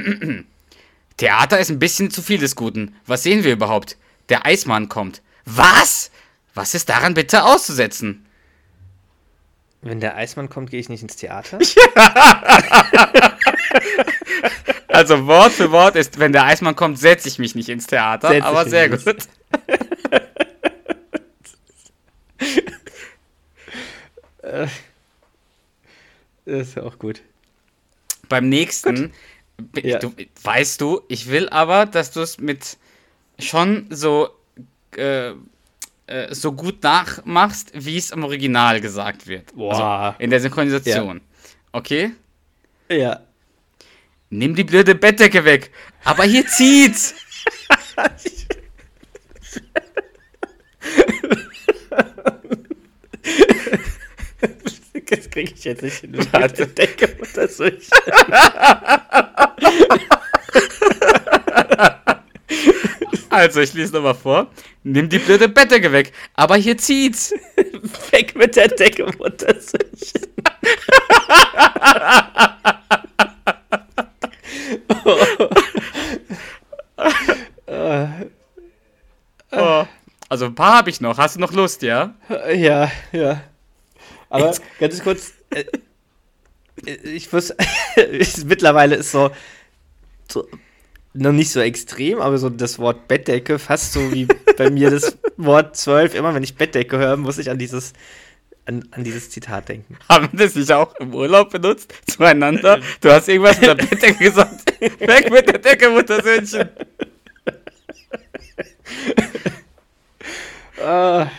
Theater ist ein bisschen zu viel des Guten. Was sehen wir überhaupt? Der Eismann kommt. Was? Was ist daran bitte auszusetzen? Wenn der Eismann kommt, gehe ich nicht ins Theater. Also Wort für Wort ist, wenn der Eismann kommt, setze ich mich nicht ins Theater. Setz aber sehr nicht. gut. Das ist ja auch gut. Beim nächsten, b- Ja. du, weißt du, ich will aber, dass du es mit schon so, äh, äh, so gut nachmachst, wie es im Original gesagt wird. Boah. Also in der Synchronisation. Okay? Ja. Nimm die blöde Bettdecke weg. Aber hier zieht's. Das kriege ich jetzt nicht hin. Warte. Decke das durch. Also, ich lese nochmal vor. Nimm die blöde Bettdecke weg. Aber hier zieht's. Weg mit der Decke durch. Oh. Also, ein paar habe ich noch. Hast du noch Lust, ja? Ja, ja. Aber ganz kurz, äh, ich muss, ich, mittlerweile ist so, so, noch nicht so extrem, aber so das Wort Bettdecke fast so wie bei mir das Wort 12. Immer wenn ich Bettdecke höre, muss ich an dieses, an, an dieses Zitat denken. Haben wir das nicht auch im Urlaub benutzt? Zueinander? Du hast irgendwas mit der Bettdecke gesagt. Weg mit der Decke, Muttersöhnchen. Ah,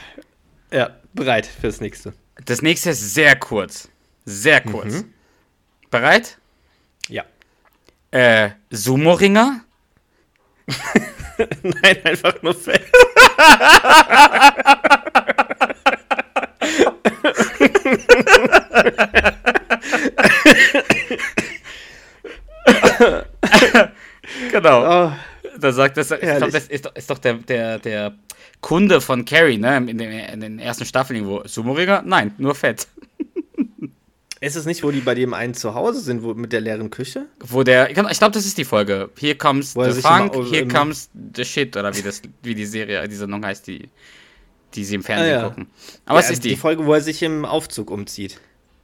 ja, bereit fürs nächste. Das nächste ist sehr kurz. Sehr kurz. Bereit? Ja. Äh, Sumo-Ringer? Nein, einfach nur fett. Genau. Oh, Da sagt das, glaub, Herrlich. das ist doch, ist doch der, der, der Kunde von Carrie, ne? In den, in den ersten Staffeln irgendwo. Sumo-Ringer? Nein, nur Fett. Ist es nicht, wo die bei dem einen zu Hause sind, wo, mit der leeren Küche? Wo der, ich glaube, das ist die Folge. Here comes the funk, immer- here im- comes the shit, oder wie das, wie die Serie, die Sendung heißt, die, die sie im Fernsehen Ah, ja. gucken. Aber es Ja, ist die. Die Folge, wo er sich im Aufzug umzieht.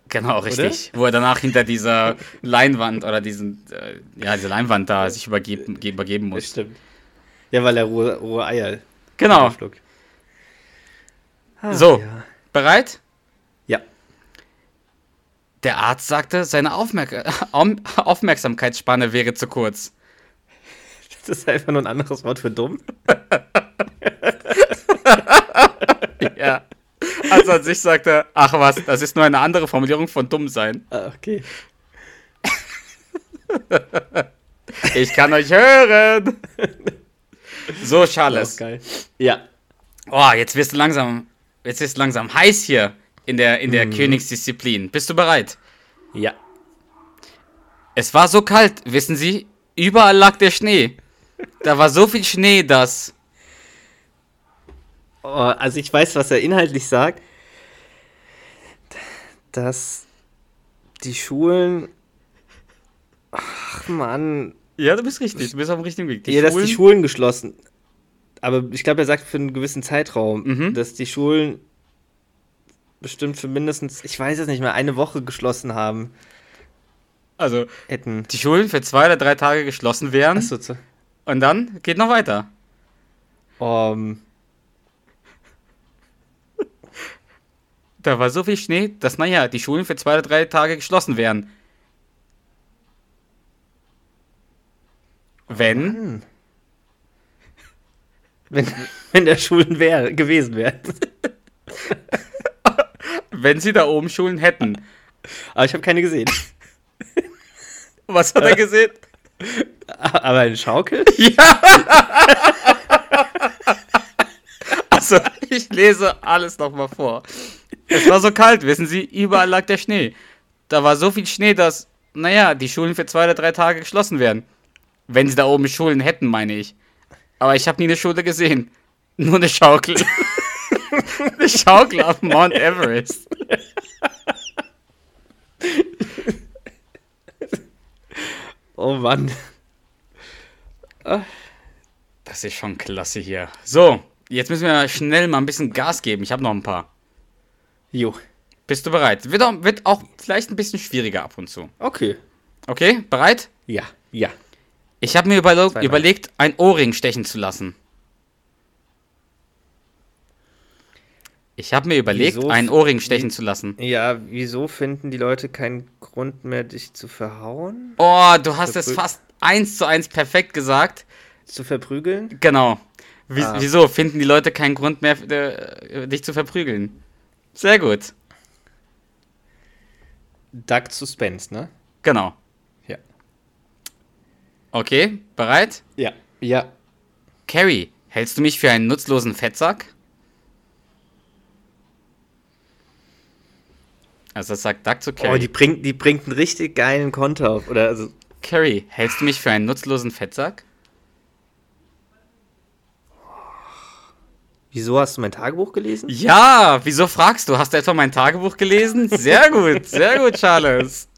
Genau, richtig. Wo er danach hinter dieser Leinwand oder diesen, äh, ja, diese Leinwand da sich übergeben, ge- übergeben muss. stimmt. Ja, weil er rohe, rohe Eier Genau. Ah, So. Ja. Bereit? Der Arzt sagte, seine Aufmerk Aufm- Aufmerksamkeitsspanne wäre zu kurz. Das ist einfach nur ein anderes Wort für dumm. Ja. Also an sich sagte er, ach was, das ist nur eine andere Formulierung von dumm sein. Ah, okay. Ich kann euch hören. So, Charles. ist geil. Ja. Oh, jetzt wirst du langsam, jetzt ist langsam heiß hier in der, in der Königsdisziplin. Bist du bereit? Ja. Es war so kalt, wissen Sie? Überall lag der Schnee. Da war so viel Schnee, dass. Oh, also ich weiß, was er inhaltlich sagt. Dass die Schulen. Ach Mann. Ja, du bist richtig, du bist auf dem richtigen Weg. Die ja, dass Schulen- die Schulen geschlossen. Aber ich glaube, er sagt für einen gewissen Zeitraum, Mhm. dass die Schulen bestimmt für mindestens, ich weiß es nicht mehr, eine Woche geschlossen haben also, hätten. die Schulen für zwei oder drei Tage geschlossen wären. Achso, zu. Und dann geht noch weiter. Um, Da war so viel Schnee, dass, naja, die Schulen für zwei oder drei Tage geschlossen wären. Wenn. Mann. Wenn, wenn der Schulen wäre, gewesen wäre. Wenn sie da oben Schulen hätten. Aber ich habe keine gesehen. Was hat er gesehen? Aber eine Schaukel? Also, ich lese alles nochmal vor. Es war so kalt, wissen Sie, überall lag der Schnee. Da war so viel Schnee, dass, naja, die Schulen für zwei oder drei Tage geschlossen werden. Wenn sie da oben Schulen hätten, meine ich. Aber ich habe nie eine Schule gesehen. Nur eine Schaukel. Eine Schaukel auf Mount Everest. Oh Mann. Das ist schon klasse hier. So, jetzt müssen wir schnell mal ein bisschen Gas geben. Ich habe noch ein paar. Jo. Bist du bereit? Wird auch, wird auch vielleicht ein bisschen schwieriger ab und zu. Okay. Okay, bereit? Ja, ja. Ich habe mir Zweimal. überlegt, ein Ohrring stechen zu lassen. Ich habe mir überlegt, Wieso? einen Ohrring stechen zu lassen. Ja, wieso finden die Leute keinen Grund mehr, dich zu verhauen? Oh, du hast es fast eins zu eins perfekt gesagt. Zu verprügeln? Genau. Wie, Ah. Wieso finden die Leute keinen Grund mehr, äh, dich zu verprügeln? Sehr gut. Duck Suspense, ne? Genau. Ja. Okay, bereit? Ja. Ja. Carrie, hältst du mich für einen nutzlosen Fettsack? Also das sagt Duck zu Oh, Carrie. die bringt, die bringt einen richtig geilen Konter auf. Oder also. Carrie, hältst du mich für einen nutzlosen Fettsack? Wieso hast du mein Tagebuch gelesen? Ja, wieso fragst du? Hast du etwa mein Tagebuch gelesen? Sehr gut, sehr gut, Charles.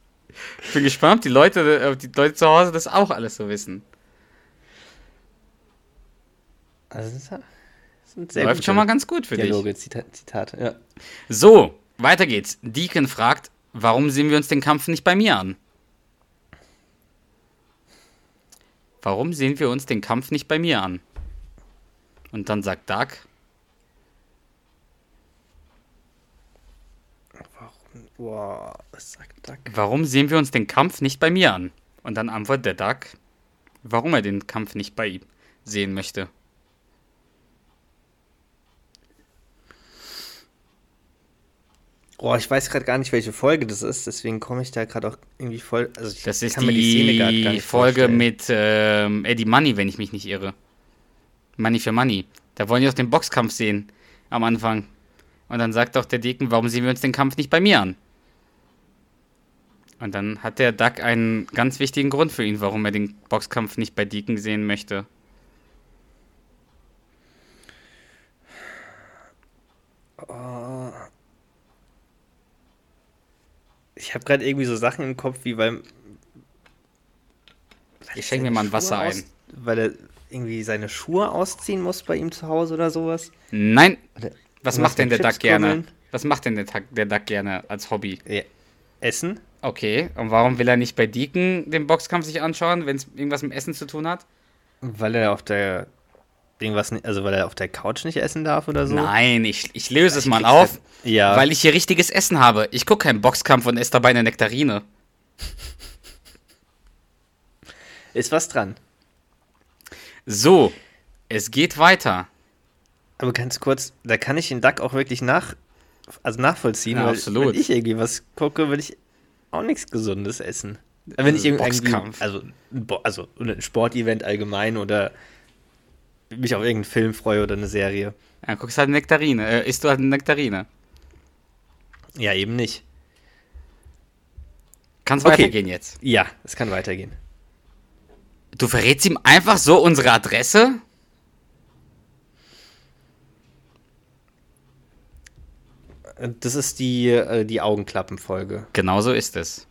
Ich bin gespannt, ob die Leute, ob die Leute zu Hause das auch alles so wissen. Also, das sind sehr Läuft gute schon mal ganz gut für dich. Dialoge, Zita Zitate. Ja. So, weiter geht's. Deacon fragt, warum sehen wir uns den Kampf nicht bei mir an? Warum sehen wir uns den Kampf nicht bei mir an? Und dann sagt Doug, Boah, was sagt Duck? warum sehen wir uns den Kampf nicht bei mir an? Und dann antwortet der Doug, warum er den Kampf nicht bei ihm sehen möchte. Boah, ich weiß gerade gar nicht, welche Folge das ist, deswegen komme ich da gerade auch irgendwie voll. Also Das ist die Szene grad gar die nicht Folge vorstellen. mit ähm, Eddie Money, wenn ich mich nicht irre. Money für Money. Da wollen die doch den Boxkampf sehen am Anfang. Und dann sagt doch der Deacon, warum sehen wir uns den Kampf nicht bei mir an? Und dann hat der Duck einen ganz wichtigen Grund für ihn, warum er den Boxkampf nicht bei Deacon sehen möchte. Ich habe gerade irgendwie so Sachen im Kopf, wie beim. Ich schenke mir mal ein Wasser Schuhe ein. aus- Weil er irgendwie seine Schuhe ausziehen muss bei ihm zu Hause oder sowas. Nein! Oder Was macht denn der Duck gerne? Was macht denn der, Duck- der Duck gerne als Hobby? Ja. Essen? Okay, und warum will er nicht bei Deacon den Boxkampf sich anschauen, wenn es irgendwas mit Essen zu tun hat? Weil er auf der. Irgendwas nicht, also weil er auf der Couch nicht essen darf oder so? Nein, ich, ich löse es Ich mal auf, Ja. weil ich hier richtiges Essen habe. Ich gucke keinen Boxkampf und esse dabei eine Nektarine. Ist was dran. So, es geht weiter. Aber ganz kurz, da kann ich den Duck auch wirklich nach, also nachvollziehen, Ja, weil absolut. wenn ich irgendwie was gucke, will ich auch nichts Gesundes essen. Wenn ich irgendwie, Boxkampf. also, also ein Sportevent allgemein oder mich auf irgendeinen Film freue oder eine Serie. Ja, guckst halt eine Nektarine. Äh, isst du halt eine Nektarine. Ja, eben nicht. Kann's Okay. weitergehen jetzt. Ja, es kann weitergehen. Du verrätst ihm einfach so unsere Adresse? Das ist die, äh, die Augenklappenfolge. Genau so ist es.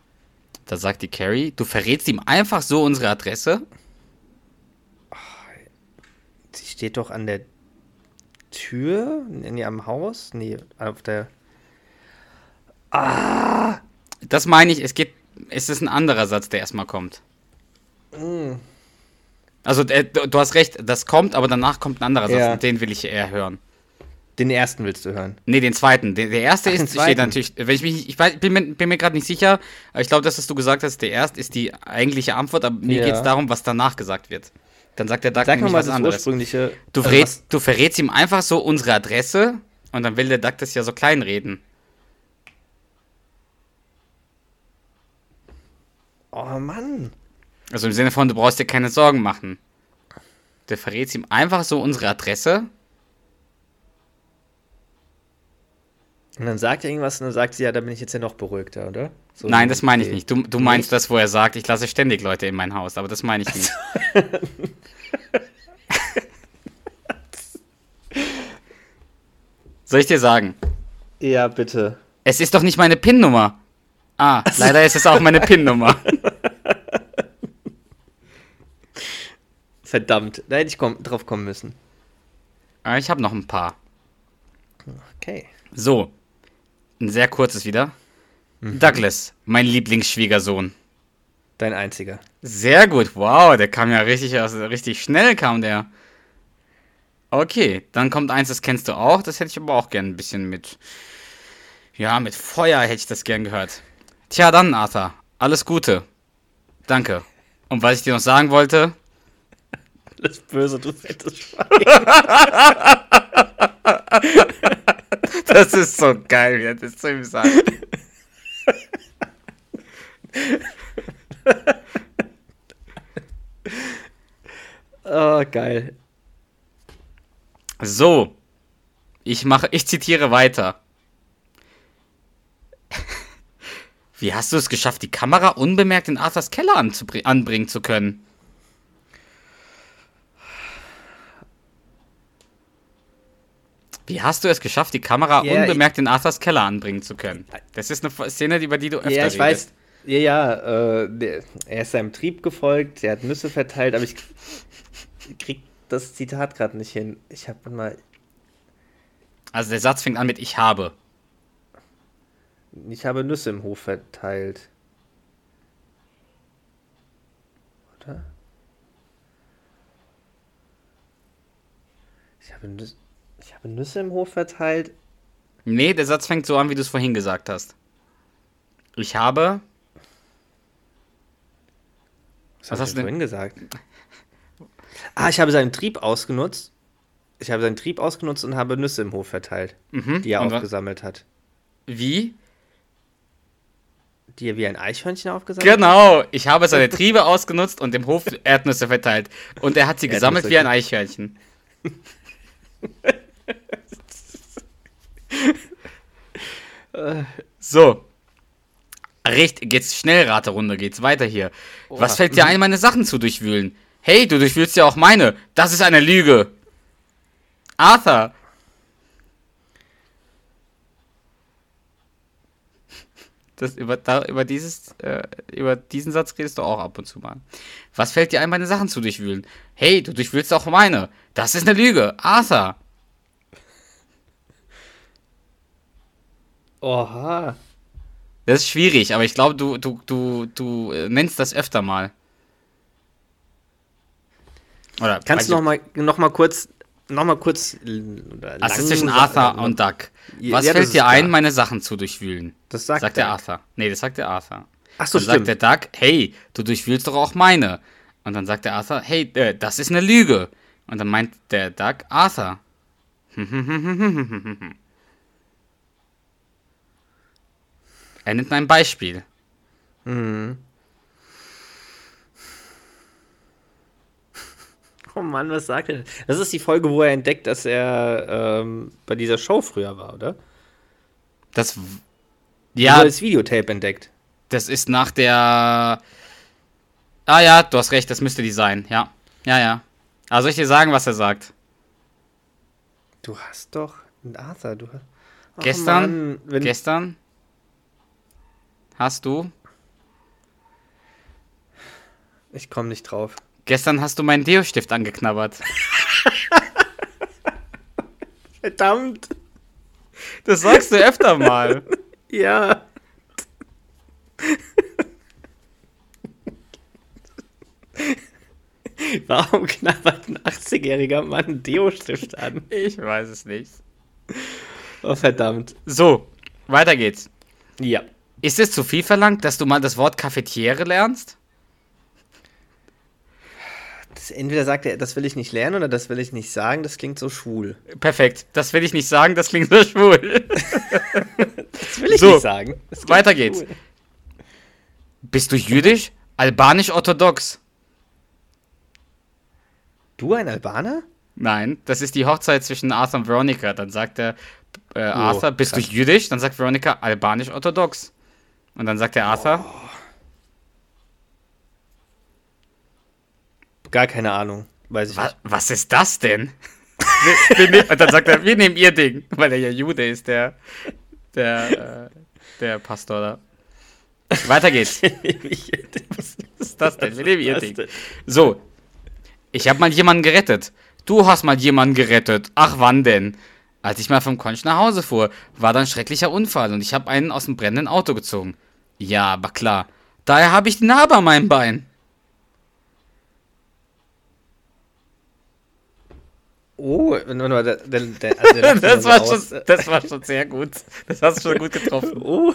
Da sagt die Carrie, du verrätst ihm einfach so unsere Adresse? Sie steht doch an der Tür? Nee, am Haus? Nee, auf der. Das meine ich, es geht, es ist ein anderer Satz, der erstmal kommt. Also, äh, du, hast recht, das kommt, aber danach kommt ein anderer Satz Ja. und den will ich eher hören. Den ersten willst du hören. Nee, den zweiten. Der, der erste Ach, ist, steht natürlich, wenn ich mich, ich weiß, bin mir, bin mir gerade nicht sicher, aber ich glaube, das, was du gesagt hast, der erste ist die eigentliche Antwort, aber mir Ja. geht es darum, was danach gesagt wird. Dann sagt der Duck Sag nämlich nochmal was das anderes. ursprüngliche. Du, also verrätst, du verrätst ihm einfach so unsere Adresse und dann will der Duck das ja so kleinreden. Oh Mann. Also im Sinne von, du brauchst dir keine Sorgen machen. Du verrätst ihm einfach so unsere Adresse. Und dann sagt er irgendwas und dann sagt sie, ja, da bin ich jetzt ja noch beruhigter, oder? So Nein, das meine ich nicht. Du, du meinst das, wo er sagt, ich lasse ständig Leute in mein Haus, aber das meine ich nicht. Soll ich dir sagen? Ja, bitte. Es ist doch nicht meine PIN-Nummer. Ah, leider ist es auch meine PIN-Nummer. Verdammt, da hätte ich komm, drauf kommen müssen. Aber ich habe noch ein paar. Okay. So, ein sehr kurzes wieder. Douglas, mein Lieblingsschwiegersohn. Dein einziger. Sehr gut, wow, der kam ja richtig, aus, richtig schnell kam der. Okay, dann kommt eins, das kennst du auch. Das hätte ich aber auch gern ein bisschen mit. Ja, mit Feuer hätte ich das gern gehört. Tja, dann, Arthur. Alles Gute. Danke. Und was ich dir noch sagen wollte. Das böse, du fettes Schwein. Das ist so geil, wie er das zu ihm sagt. Oh, geil. So. Ich mache, ich zitiere weiter. Wie hast du es geschafft, die Kamera unbemerkt in Arthurs Keller anbringen zu können? Wie hast du es geschafft, die Kamera Ja, unbemerkt in Arthurs Keller anbringen zu können? Das ist eine Szene, über die du öfter Ja, ich weiß. Ja, ja, äh, der, er ist seinem Trieb gefolgt, er hat Nüsse verteilt, aber ich krieg das Zitat gerade nicht hin. Ich habe mal, Also der Satz fängt an mit Ich habe. ich habe Nüsse im Hof verteilt. Oder? Ich habe, Nüsse, ich habe Nüsse im Hof verteilt. Nee, der Satz fängt so an, wie du es vorhin gesagt hast. Ich habe. Was, Was hast du vorhin gesagt? Ah, ich habe seinen Trieb ausgenutzt. Ich habe seinen Trieb ausgenutzt und habe Nüsse im Hof verteilt, Mhm. die er und aufgesammelt hat. Wie? Die er wie ein Eichhörnchen aufgesammelt hat? Genau, ich habe seine Triebe ausgenutzt und dem Hof Erdnüsse verteilt. Und er hat sie gesammelt wie ein Eichhörnchen. so. Richtig, geht's Schnellraterunde, geht's weiter hier. Was Oha. fällt dir ein, meine Sachen zu durchwühlen? Hey, du durchwühlst ja auch meine. Das ist eine Lüge. Arthur. Das über, da, über, dieses, äh, über diesen Satz redest du auch ab und zu mal. Was fällt dir ein, meine Sachen zu durchwühlen? Hey, du durchwühlst auch meine. Das ist eine Lüge. Arthur. Oha. Das ist schwierig, aber ich glaube, du, du, du, du äh, nennst das öfter mal. Oder Kannst du noch mal, noch mal kurz, noch mal kurz. Was ist zwischen Arthur und Duck? Was ja, fällt dir ein, klar. meine Sachen zu durchwühlen? Das sagt, Sagt er. der Arthur. Nee, das sagt der Arthur. Ach so, dann sagt stimmt. der Duck, hey, du durchwühlst doch auch meine. Und dann sagt der Arthur, hey, äh, das ist eine Lüge. Und dann meint der Duck, Arthur. er nimmt ein Beispiel. Oh Mann, was sagt er? denn? Das ist die Folge, wo er entdeckt, dass er ähm, bei dieser Show früher war, oder? Das, ja, er das Videotape entdeckt. das ist nach der. Ah ja, du hast recht, das müsste die sein. Ja, ja, ja. Also soll ich dir sagen, was er sagt? Du hast doch Arthur, du hast. Gestern, Mann, wenn, gestern hast du, ich komme nicht drauf. gestern hast du meinen Deo-Stift angeknabbert. Verdammt! Das sagst du öfter mal. Ja. Warum knabbert ein 80-jähriger Mann einen Deo-Stift an? Ich weiß es nicht. Oh, verdammt. So, weiter geht's. Ja. Ist es zu viel verlangt, dass du mal das Wort Cafetiere lernst? Das, entweder sagt er, das will ich nicht lernen oder das will ich nicht sagen, das klingt so schwul. Perfekt. Das will ich nicht sagen, das klingt so schwul. Das will ich So, nicht sagen. Weiter so geht's. schwul. Bist du jüdisch? Albanisch-orthodox? Du ein Albaner? Nein, das ist die Hochzeit zwischen Arthur und Veronica. Dann sagt er, äh, Arthur, bist Oh, krass. du jüdisch? Dann sagt Veronica, albanisch-orthodox. Und dann sagt der Arthur, Gar keine Ahnung. Weiß ich wa nicht. was ist das denn? wir, wir und dann sagt er, wir nehmen ihr Ding, weil er ja Jude ist, der, der, äh, der Pastor da. Weiter geht's. Was ist das denn? Wir nehmen ihr Was Ding. So, ich habe mal jemanden gerettet. Du hast mal jemanden gerettet. Ach, wann denn? Als ich mal vom Konch nach Hause fuhr, war da ein schrecklicher Unfall und ich habe einen aus dem brennenden Auto gezogen. Ja, aber klar. Daher habe ich die Narbe an meinem Bein. Oh, der, der, der, also Das war, aus. schon, das war schon sehr gut. Das hast du schon gut getroffen. Oh.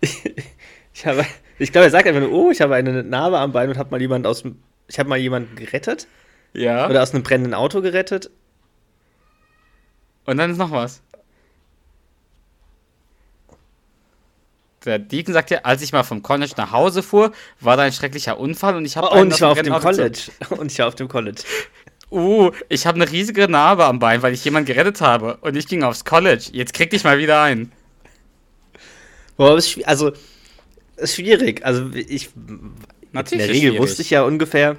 Ich habe, ich glaube, er sagt einfach nur, oh, ich habe eine Narbe am Bein und habe mal jemanden aus dem, ich habe mal jemanden gerettet Ja. oder aus einem brennenden Auto gerettet. Und dann ist noch was. Der Deacon sagt ja, als ich mal vom College nach Hause fuhr, war da ein schrecklicher Unfall und ich habe Oh, und ich war auf dem College. Und ich war auf dem College. Uh, ich habe eine riesige Narbe am Bein, weil ich jemanden gerettet habe und ich ging aufs College. Jetzt krieg dich mal wieder ein. Boah, ist also, ist schwierig. Also, ich, Natürlich in der Regel schwierig. wusste ich ja ungefähr,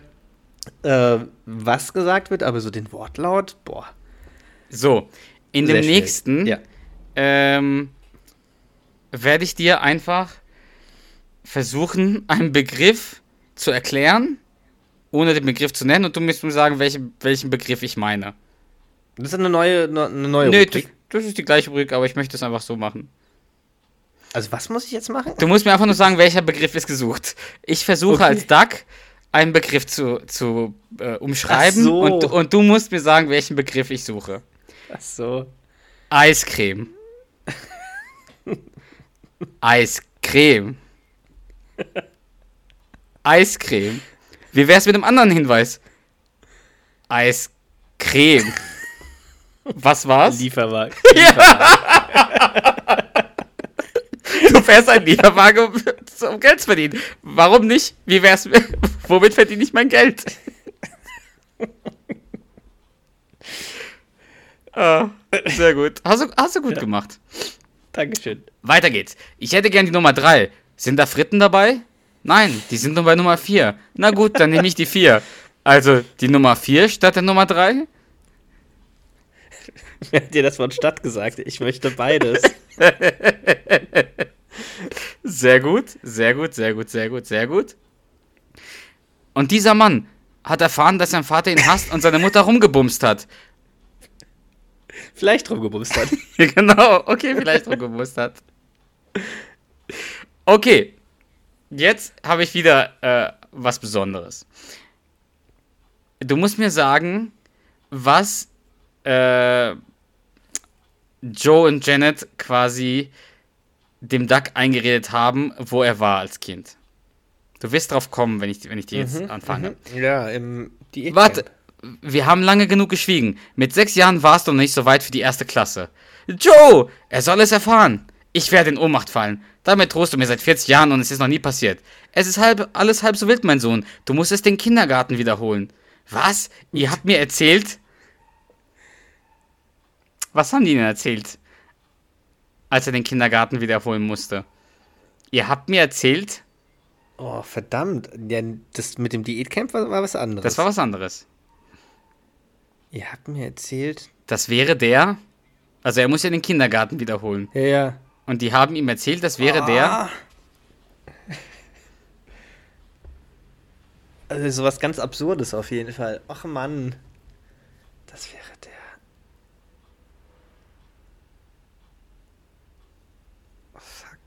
äh, was gesagt wird, aber so den Wortlaut, boah. So, in sehr dem schwierig. nächsten Ja. ähm, werde ich dir einfach versuchen, einen Begriff zu erklären, ohne den Begriff zu nennen, und du musst mir sagen, welchen, welchen Begriff ich meine. Das ist eine neue, eine neue Nee, das, Rubrik. das ist die gleiche Rubrik, aber ich möchte es einfach so machen. Also, was muss ich jetzt machen? Du musst mir einfach nur sagen, welcher Begriff ist gesucht. Ich versuche Okay. als Duck einen Begriff zu, zu äh, umschreiben so. und, und du musst mir sagen, welchen Begriff ich suche. Ach so. Eiscreme. Eiscreme. Eiscreme. Wie wär's mit einem anderen Hinweis? Eiscreme. Was war's? Lieferwagen. Du fährst einen Lieferwagen, um, um Geld zu verdienen. Warum nicht? Wie wär's? mit- Womit verdiene ich mein Geld? Ah, sehr gut. Hast du, hast du gut gemacht. Dankeschön. Weiter geht's. Ich hätte gern die Nummer 3. Sind da Fritten dabei? Nein, die sind nur bei Nummer 4. Na gut, dann nehme ich die 4. Also die Nummer 4 statt der Nummer 3? Wer hat dir das Wort Stadt gesagt? Ich möchte beides. Sehr gut, sehr gut, sehr gut, sehr gut, sehr gut. Und dieser Mann hat erfahren, dass sein Vater ihn hasst und seine Mutter rumgebumst hat. Vielleicht rumgebumst hat. genau, okay, vielleicht rumgebumst hat. Okay, jetzt habe ich wieder äh, was Besonderes. Du musst mir sagen, was äh, Joe und Janet quasi dem Duck eingeredet haben, wo er war als Kind. Du wirst drauf kommen, wenn ich, wenn ich die jetzt anfange. Ja, im Diät Warte, wir haben lange genug geschwiegen. Mit sechs Jahren warst du noch nicht so weit für die erste Klasse. Joe, er soll es erfahren. Ich werde in Ohnmacht fallen. Damit drohst du mir seit 40 Jahren und es ist noch nie passiert. Es ist halb, alles halb so wild, mein Sohn. Du musst es den Kindergarten wiederholen. Was? Ihr habt mir erzählt? Was haben die denn erzählt? Als er den Kindergarten wiederholen musste. Ihr habt mir erzählt, Oh, verdammt. Ja, das mit dem Diätcamp war, war was anderes. das war was anderes. Ihr habt mir erzählt. Das wäre der. Also er muss ja den Kindergarten wiederholen. Ja, ja. Und die haben ihm erzählt, das wäre der. Ah. Also sowas ganz Absurdes auf jeden Fall. Ach Mann. Das wäre der. Oh, fuck.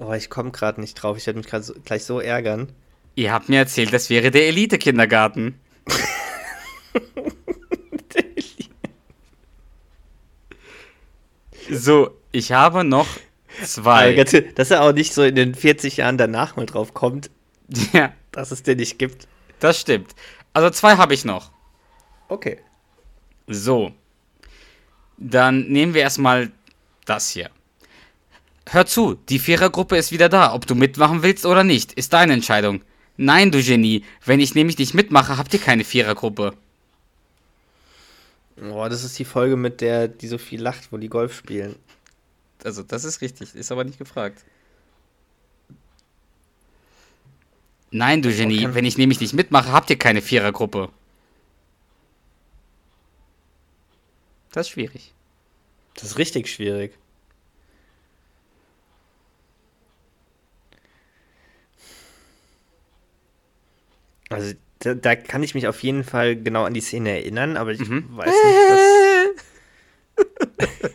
Oh, ich komme gerade nicht drauf. Ich werde mich gerade so, gleich so ärgern. Ihr habt mir erzählt, das wäre der Elite-Kindergarten. so, ich habe noch zwei. ganz- Dass er auch nicht so in den 40 Jahren danach mal drauf kommt, Ja, dass es den nicht gibt. das stimmt. Also zwei habe ich noch. Okay. So. Dann nehmen wir erstmal das hier. Hör zu, die Vierergruppe ist wieder da. Ob du mitmachen willst oder nicht, ist deine Entscheidung. Nein, du Genie. Wenn ich nämlich nicht mitmache, habt ihr keine Vierergruppe. Boah, das ist die Folge mit der, die so viel lacht, wo die Golf spielen. Also, das ist richtig, ist aber nicht gefragt. Nein, du Genie, kann- wenn ich nämlich nicht mitmache, habt ihr keine Vierergruppe. Das ist schwierig. Das ist richtig schwierig. Also, da, da kann ich mich auf jeden Fall genau an die Szene erinnern, aber ich weiß nicht, was.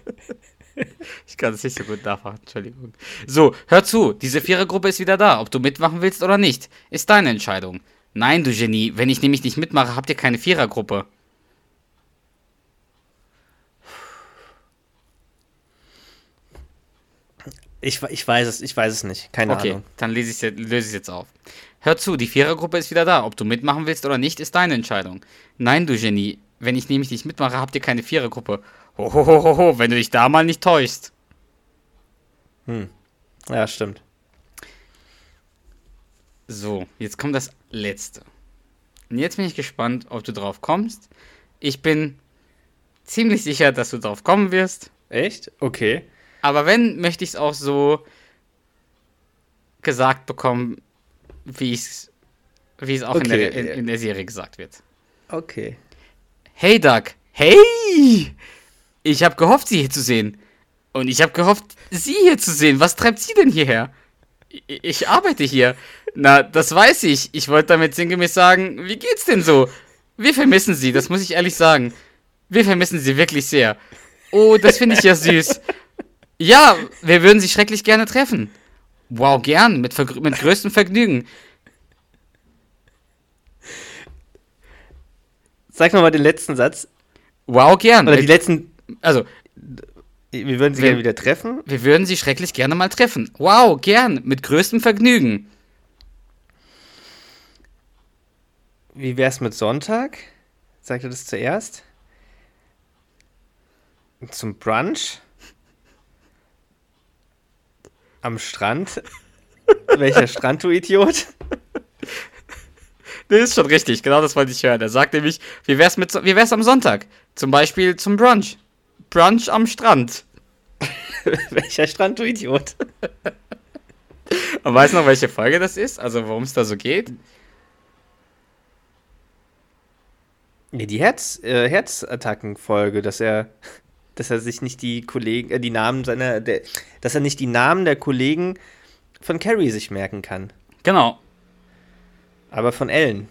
Ich kann es nicht so gut nachmachen, Entschuldigung. So, hör zu, diese Vierergruppe ist wieder da. Ob du mitmachen willst oder nicht, ist deine Entscheidung. Nein, du Genie, wenn ich nämlich nicht mitmache, habt ihr keine Vierergruppe. Ich, ich weiß es, ich weiß es nicht. Keine Okay, Ahnung. dann lese ich es jetzt auf. Hör zu, die Vierergruppe ist wieder da. Ob du mitmachen willst oder nicht, ist deine Entscheidung. Nein, du Genie, wenn ich nämlich nicht mitmache, habt ihr keine Vierergruppe. Hohohoho, wenn du dich da mal nicht täuschst. Ja, stimmt. So, jetzt kommt das letzte. Und jetzt bin ich gespannt, ob du drauf kommst. Ich bin ziemlich sicher, dass du drauf kommen wirst. Echt? Okay. Aber wenn, möchte ich es auch so gesagt bekommen, wie es wie es auch in, Okay, der, in, in der Serie gesagt wird. Okay. Hey Doug, hey! Ich habe gehofft, Sie hier zu sehen. Und ich habe gehofft, Sie hier zu sehen. Was treibt Sie denn hierher? Ich, ich arbeite hier. Na, das weiß ich. Ich wollte damit sinngemäß sagen, wie geht's denn so? Wir vermissen Sie, das muss ich ehrlich sagen. Wir vermissen Sie wirklich sehr. Oh, das finde ich ja süß. Ja, wir würden Sie schrecklich gerne treffen. Wow, gern, mit, vergr- mit größtem Vergnügen. Sag mal den letzten Satz. Wow, gern. Oder die letzten. also, Wir würden sie Wir- gerne wieder treffen. Wir würden Sie schrecklich gerne mal treffen. Wow, gern, mit größtem Vergnügen. Wie wär's mit Sonntag? Sagt er das zuerst? Zum Brunch? Am Strand? Welcher Strand, du Idiot? Das ist schon richtig, genau das wollte ich hören. Er sagt nämlich, wie wär's, mit, wie wär's am Sonntag? Zum Beispiel zum Brunch. Brunch am Strand. Welcher Strand, du Idiot? Und weißt du noch, welche Folge das ist? Also, worum es da so geht? Nee, die Herz, äh, Herzattackenfolge, dass er, dass er sich nicht die Kollegen, äh, die Namen seiner, der, dass er nicht die Namen der Kollegen von Carrie sich merken kann. Genau. Aber von Ellen.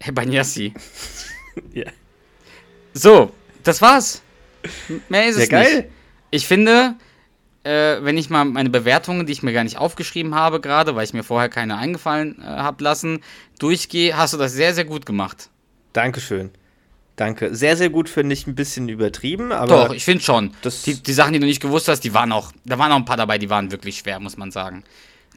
Herr Banyassi. Ja. So, das war's. Mehr ist Sehr es geil. nicht. Ich finde, äh, wenn ich mal meine Bewertungen, die ich mir gar nicht aufgeschrieben habe, gerade, weil ich mir vorher keine eingefallen äh, habe lassen, durchgehe, hast du das sehr, sehr gut gemacht. Dankeschön. Danke. Sehr, sehr gut finde ich ein bisschen übertrieben, aber Doch, ich finde schon. die, die Sachen, die du nicht gewusst hast, die waren auch, da waren auch ein paar dabei, die waren wirklich schwer, muss man sagen.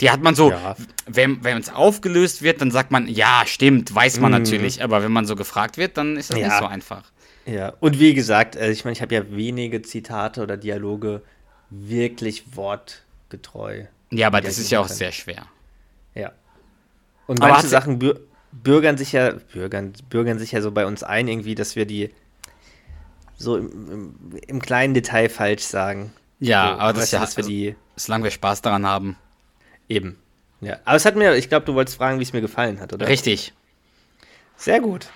Die hat man so, Ja. wenn, es aufgelöst wird, dann sagt man, ja, stimmt, weiß man Mhm. natürlich, aber wenn man so gefragt wird, dann ist das nicht Ja. so einfach. Ja, und wie gesagt, also ich meine, ich habe ja wenige Zitate oder Dialoge wirklich wortgetreu. Ja, aber das ist ja auch können. sehr schwer. Ja. Und Aber manche Sachen bürgern sich ja, bürgern, bürgern sich ja so bei uns ein, irgendwie, dass wir die so im, im, kleinen Detail falsch sagen. Ja, so, aber das ist ja, dass wir also, die solange wir Spaß daran haben. eben. Ja. Aber es hat mir, ich glaube, du wolltest fragen, wie es mir gefallen hat, oder? Richtig. Sehr gut.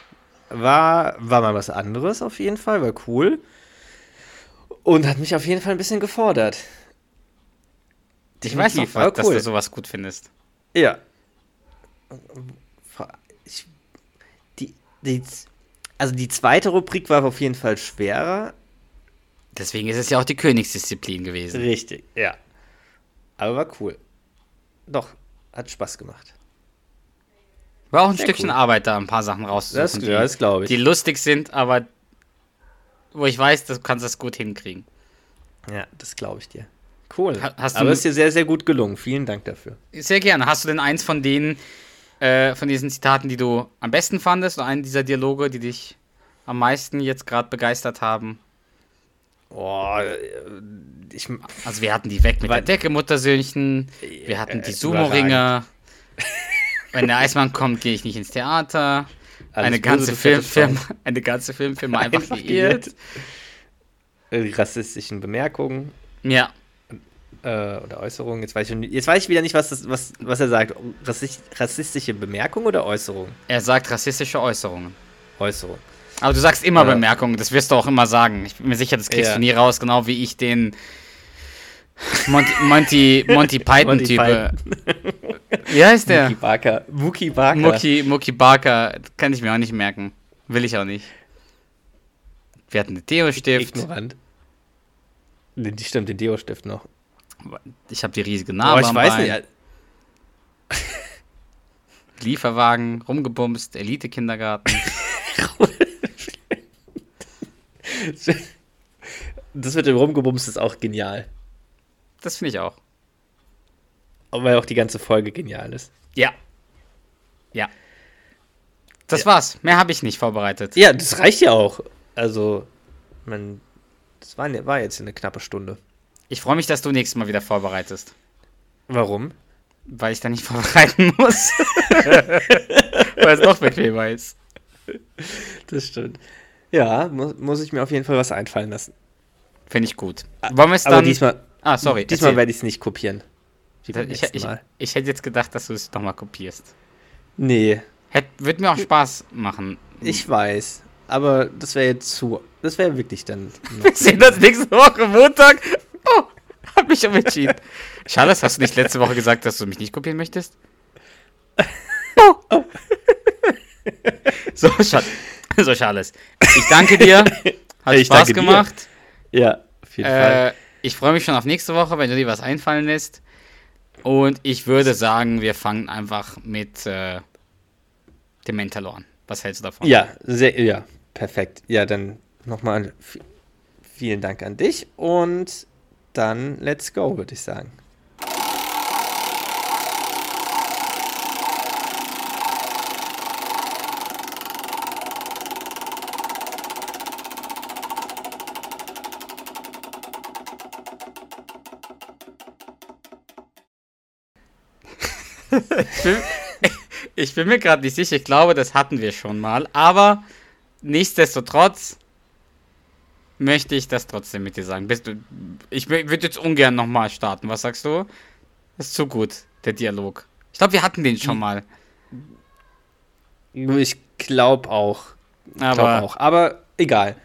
War, war mal was anderes auf jeden Fall, war cool. Und hat mich auf jeden Fall ein bisschen gefordert. Ich weiß noch, Definitiv, war dass cool. du sowas gut findest. Ja. Die, also die zweite Rubrik war auf jeden Fall schwerer. Deswegen ist es ja auch die Königsdisziplin gewesen. Richtig, ja. Aber war cool. Doch, hat Spaß gemacht. War auch ein Sehr Stückchen cool. Arbeit, da ein paar Sachen rauszusuchen, Das, die, ja, das glaube ich. die lustig sind, aber wo ich weiß, du kannst das gut hinkriegen. ja, das glaube ich dir. Cool. Ha- hast du Aber ist dir sehr, sehr gut gelungen. Vielen Dank dafür. Sehr gerne. Hast du denn eins von denen, äh, von diesen Zitaten, die du am besten fandest, oder einen dieser Dialoge, die dich am meisten jetzt gerade begeistert haben? Oh, äh, ich, Also wir hatten die weg mit der Decke, Muttersöhnchen. Wir hatten die äh, Sumo-Ringer. Wenn der Eismann kommt, gehe ich nicht ins Theater. Alles eine, ganze Filmfirma, eine ganze Filmfirma einfach, Einfach geirrt. Die rassistischen Bemerkungen Ja, äh, oder Äußerungen. Jetzt weiß, ich, jetzt weiß ich wieder nicht, was, das, was, was er sagt. Rassist, rassistische Bemerkung oder Äußerung? er sagt rassistische Äußerungen. Äußerung. Aber du sagst immer Ja. Bemerkungen, das wirst du auch immer sagen. Ich bin mir sicher, das kriegst Ja. du nie raus, genau wie ich den Monty, Monty, Monty Python-Typ. Python. Wie heißt der? Muki Barker. Muki Barker. Mucki, Mucki Barker, kann ich mir auch nicht merken. Will ich auch nicht. Wir hatten den Deo-Stift. Ignorant. Die stimmt, den Deo-Stift noch. Ich habe die riesige Aber Narbe ich am weiß Bein. nicht. Lieferwagen, rumgebumst, Elite-Kindergarten. Das mit dem Rumgebums ist auch genial. Das finde ich auch. Weil auch die ganze Folge genial ist. Ja. Ja. Das Ja. war's. Mehr habe ich nicht vorbereitet. Ja, das reicht ja auch. Also, man, das war, war jetzt eine knappe Stunde. Ich freue mich, dass du nächstes Mal wieder vorbereitest. Warum? Weil ich da nicht vorbereiten muss. Weil es noch bequemer ist. Das stimmt. Ja, muss, muss ich mir auf jeden Fall was einfallen lassen. Finde ich gut. Wollen wir es Aber dann. diesmal, ah, sorry. diesmal werde ich es nicht kopieren. Ich, ich, ich hätte jetzt gedacht, dass du es nochmal kopierst. Nee, Hätt, wird mir auch Spaß machen. ich weiß. Aber das wäre jetzt zu. Das wäre wirklich dann. Wir sehen uns nächste Woche Montag. Oh, hab mich umentschieden. Charles, hast du nicht letzte Woche gesagt, dass du mich nicht kopieren möchtest? Oh. So, Charles. So, Charles. Ich danke dir. Hat Ich Spaß danke dir. gemacht. ja, auf jeden Fall. Äh, ich freue mich schon auf nächste Woche, wenn du dir was einfallen lässt. Und ich würde sagen, wir fangen einfach mit äh, dem Mentalor an. Was hältst du davon? Ja, sehr, ja, perfekt. Ja, dann nochmal vi- vielen Dank an dich und dann let's go, würde ich sagen. Ich bin mir gerade nicht sicher. Ich glaube, das hatten wir schon mal. Aber nichtsdestotrotz möchte ich das trotzdem mit dir sagen. Ich würde jetzt ungern nochmal starten. Was sagst du? Das ist zu gut, der Dialog. Ich glaube, wir hatten den schon mal. Ich glaube auch. Aber Glaub auch. Aber egal.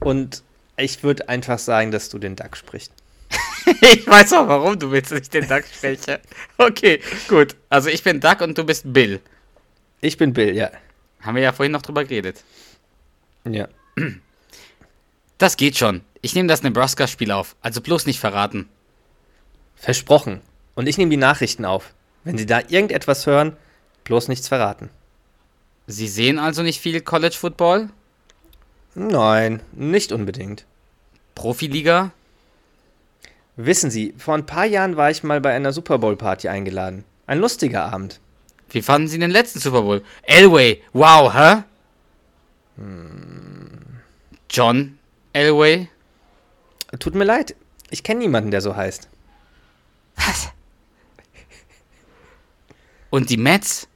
Und ich würde einfach sagen, dass du den Duck sprichst. ich weiß auch, warum du willst, dass ich den Duck spreche. Okay, gut. Also ich bin Duck und du bist Bill. Ich bin Bill, ja. Haben wir ja vorhin noch drüber geredet. Ja. Das geht schon. Ich nehme das Nebraska-Spiel auf. Also bloß nicht verraten. Versprochen. Und ich nehme die Nachrichten auf. Wenn Sie da irgendetwas hören, bloß nichts verraten. Sie sehen also nicht viel College Football? Nein, nicht unbedingt. Profiliga? Wissen Sie, vor ein paar Jahren war ich mal bei einer Super Bowl Party eingeladen. Ein lustiger Abend. Wie fanden Sie den letzten Super Bowl? Elway, wow, hä? John Elway? Tut mir leid, ich kenne niemanden, der so heißt. Was? Und die Mets?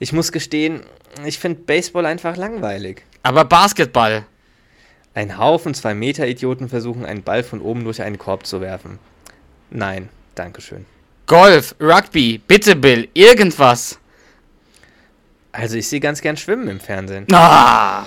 Ich muss gestehen, ich finde Baseball einfach langweilig. Aber Basketball. Ein Haufen zwei Meter Idioten versuchen, einen Ball von oben durch einen Korb zu werfen. Nein, Dankeschön. Golf, Rugby, bitte Bill, irgendwas. Also ich sehe ganz gern schwimmen im Fernsehen. Ah!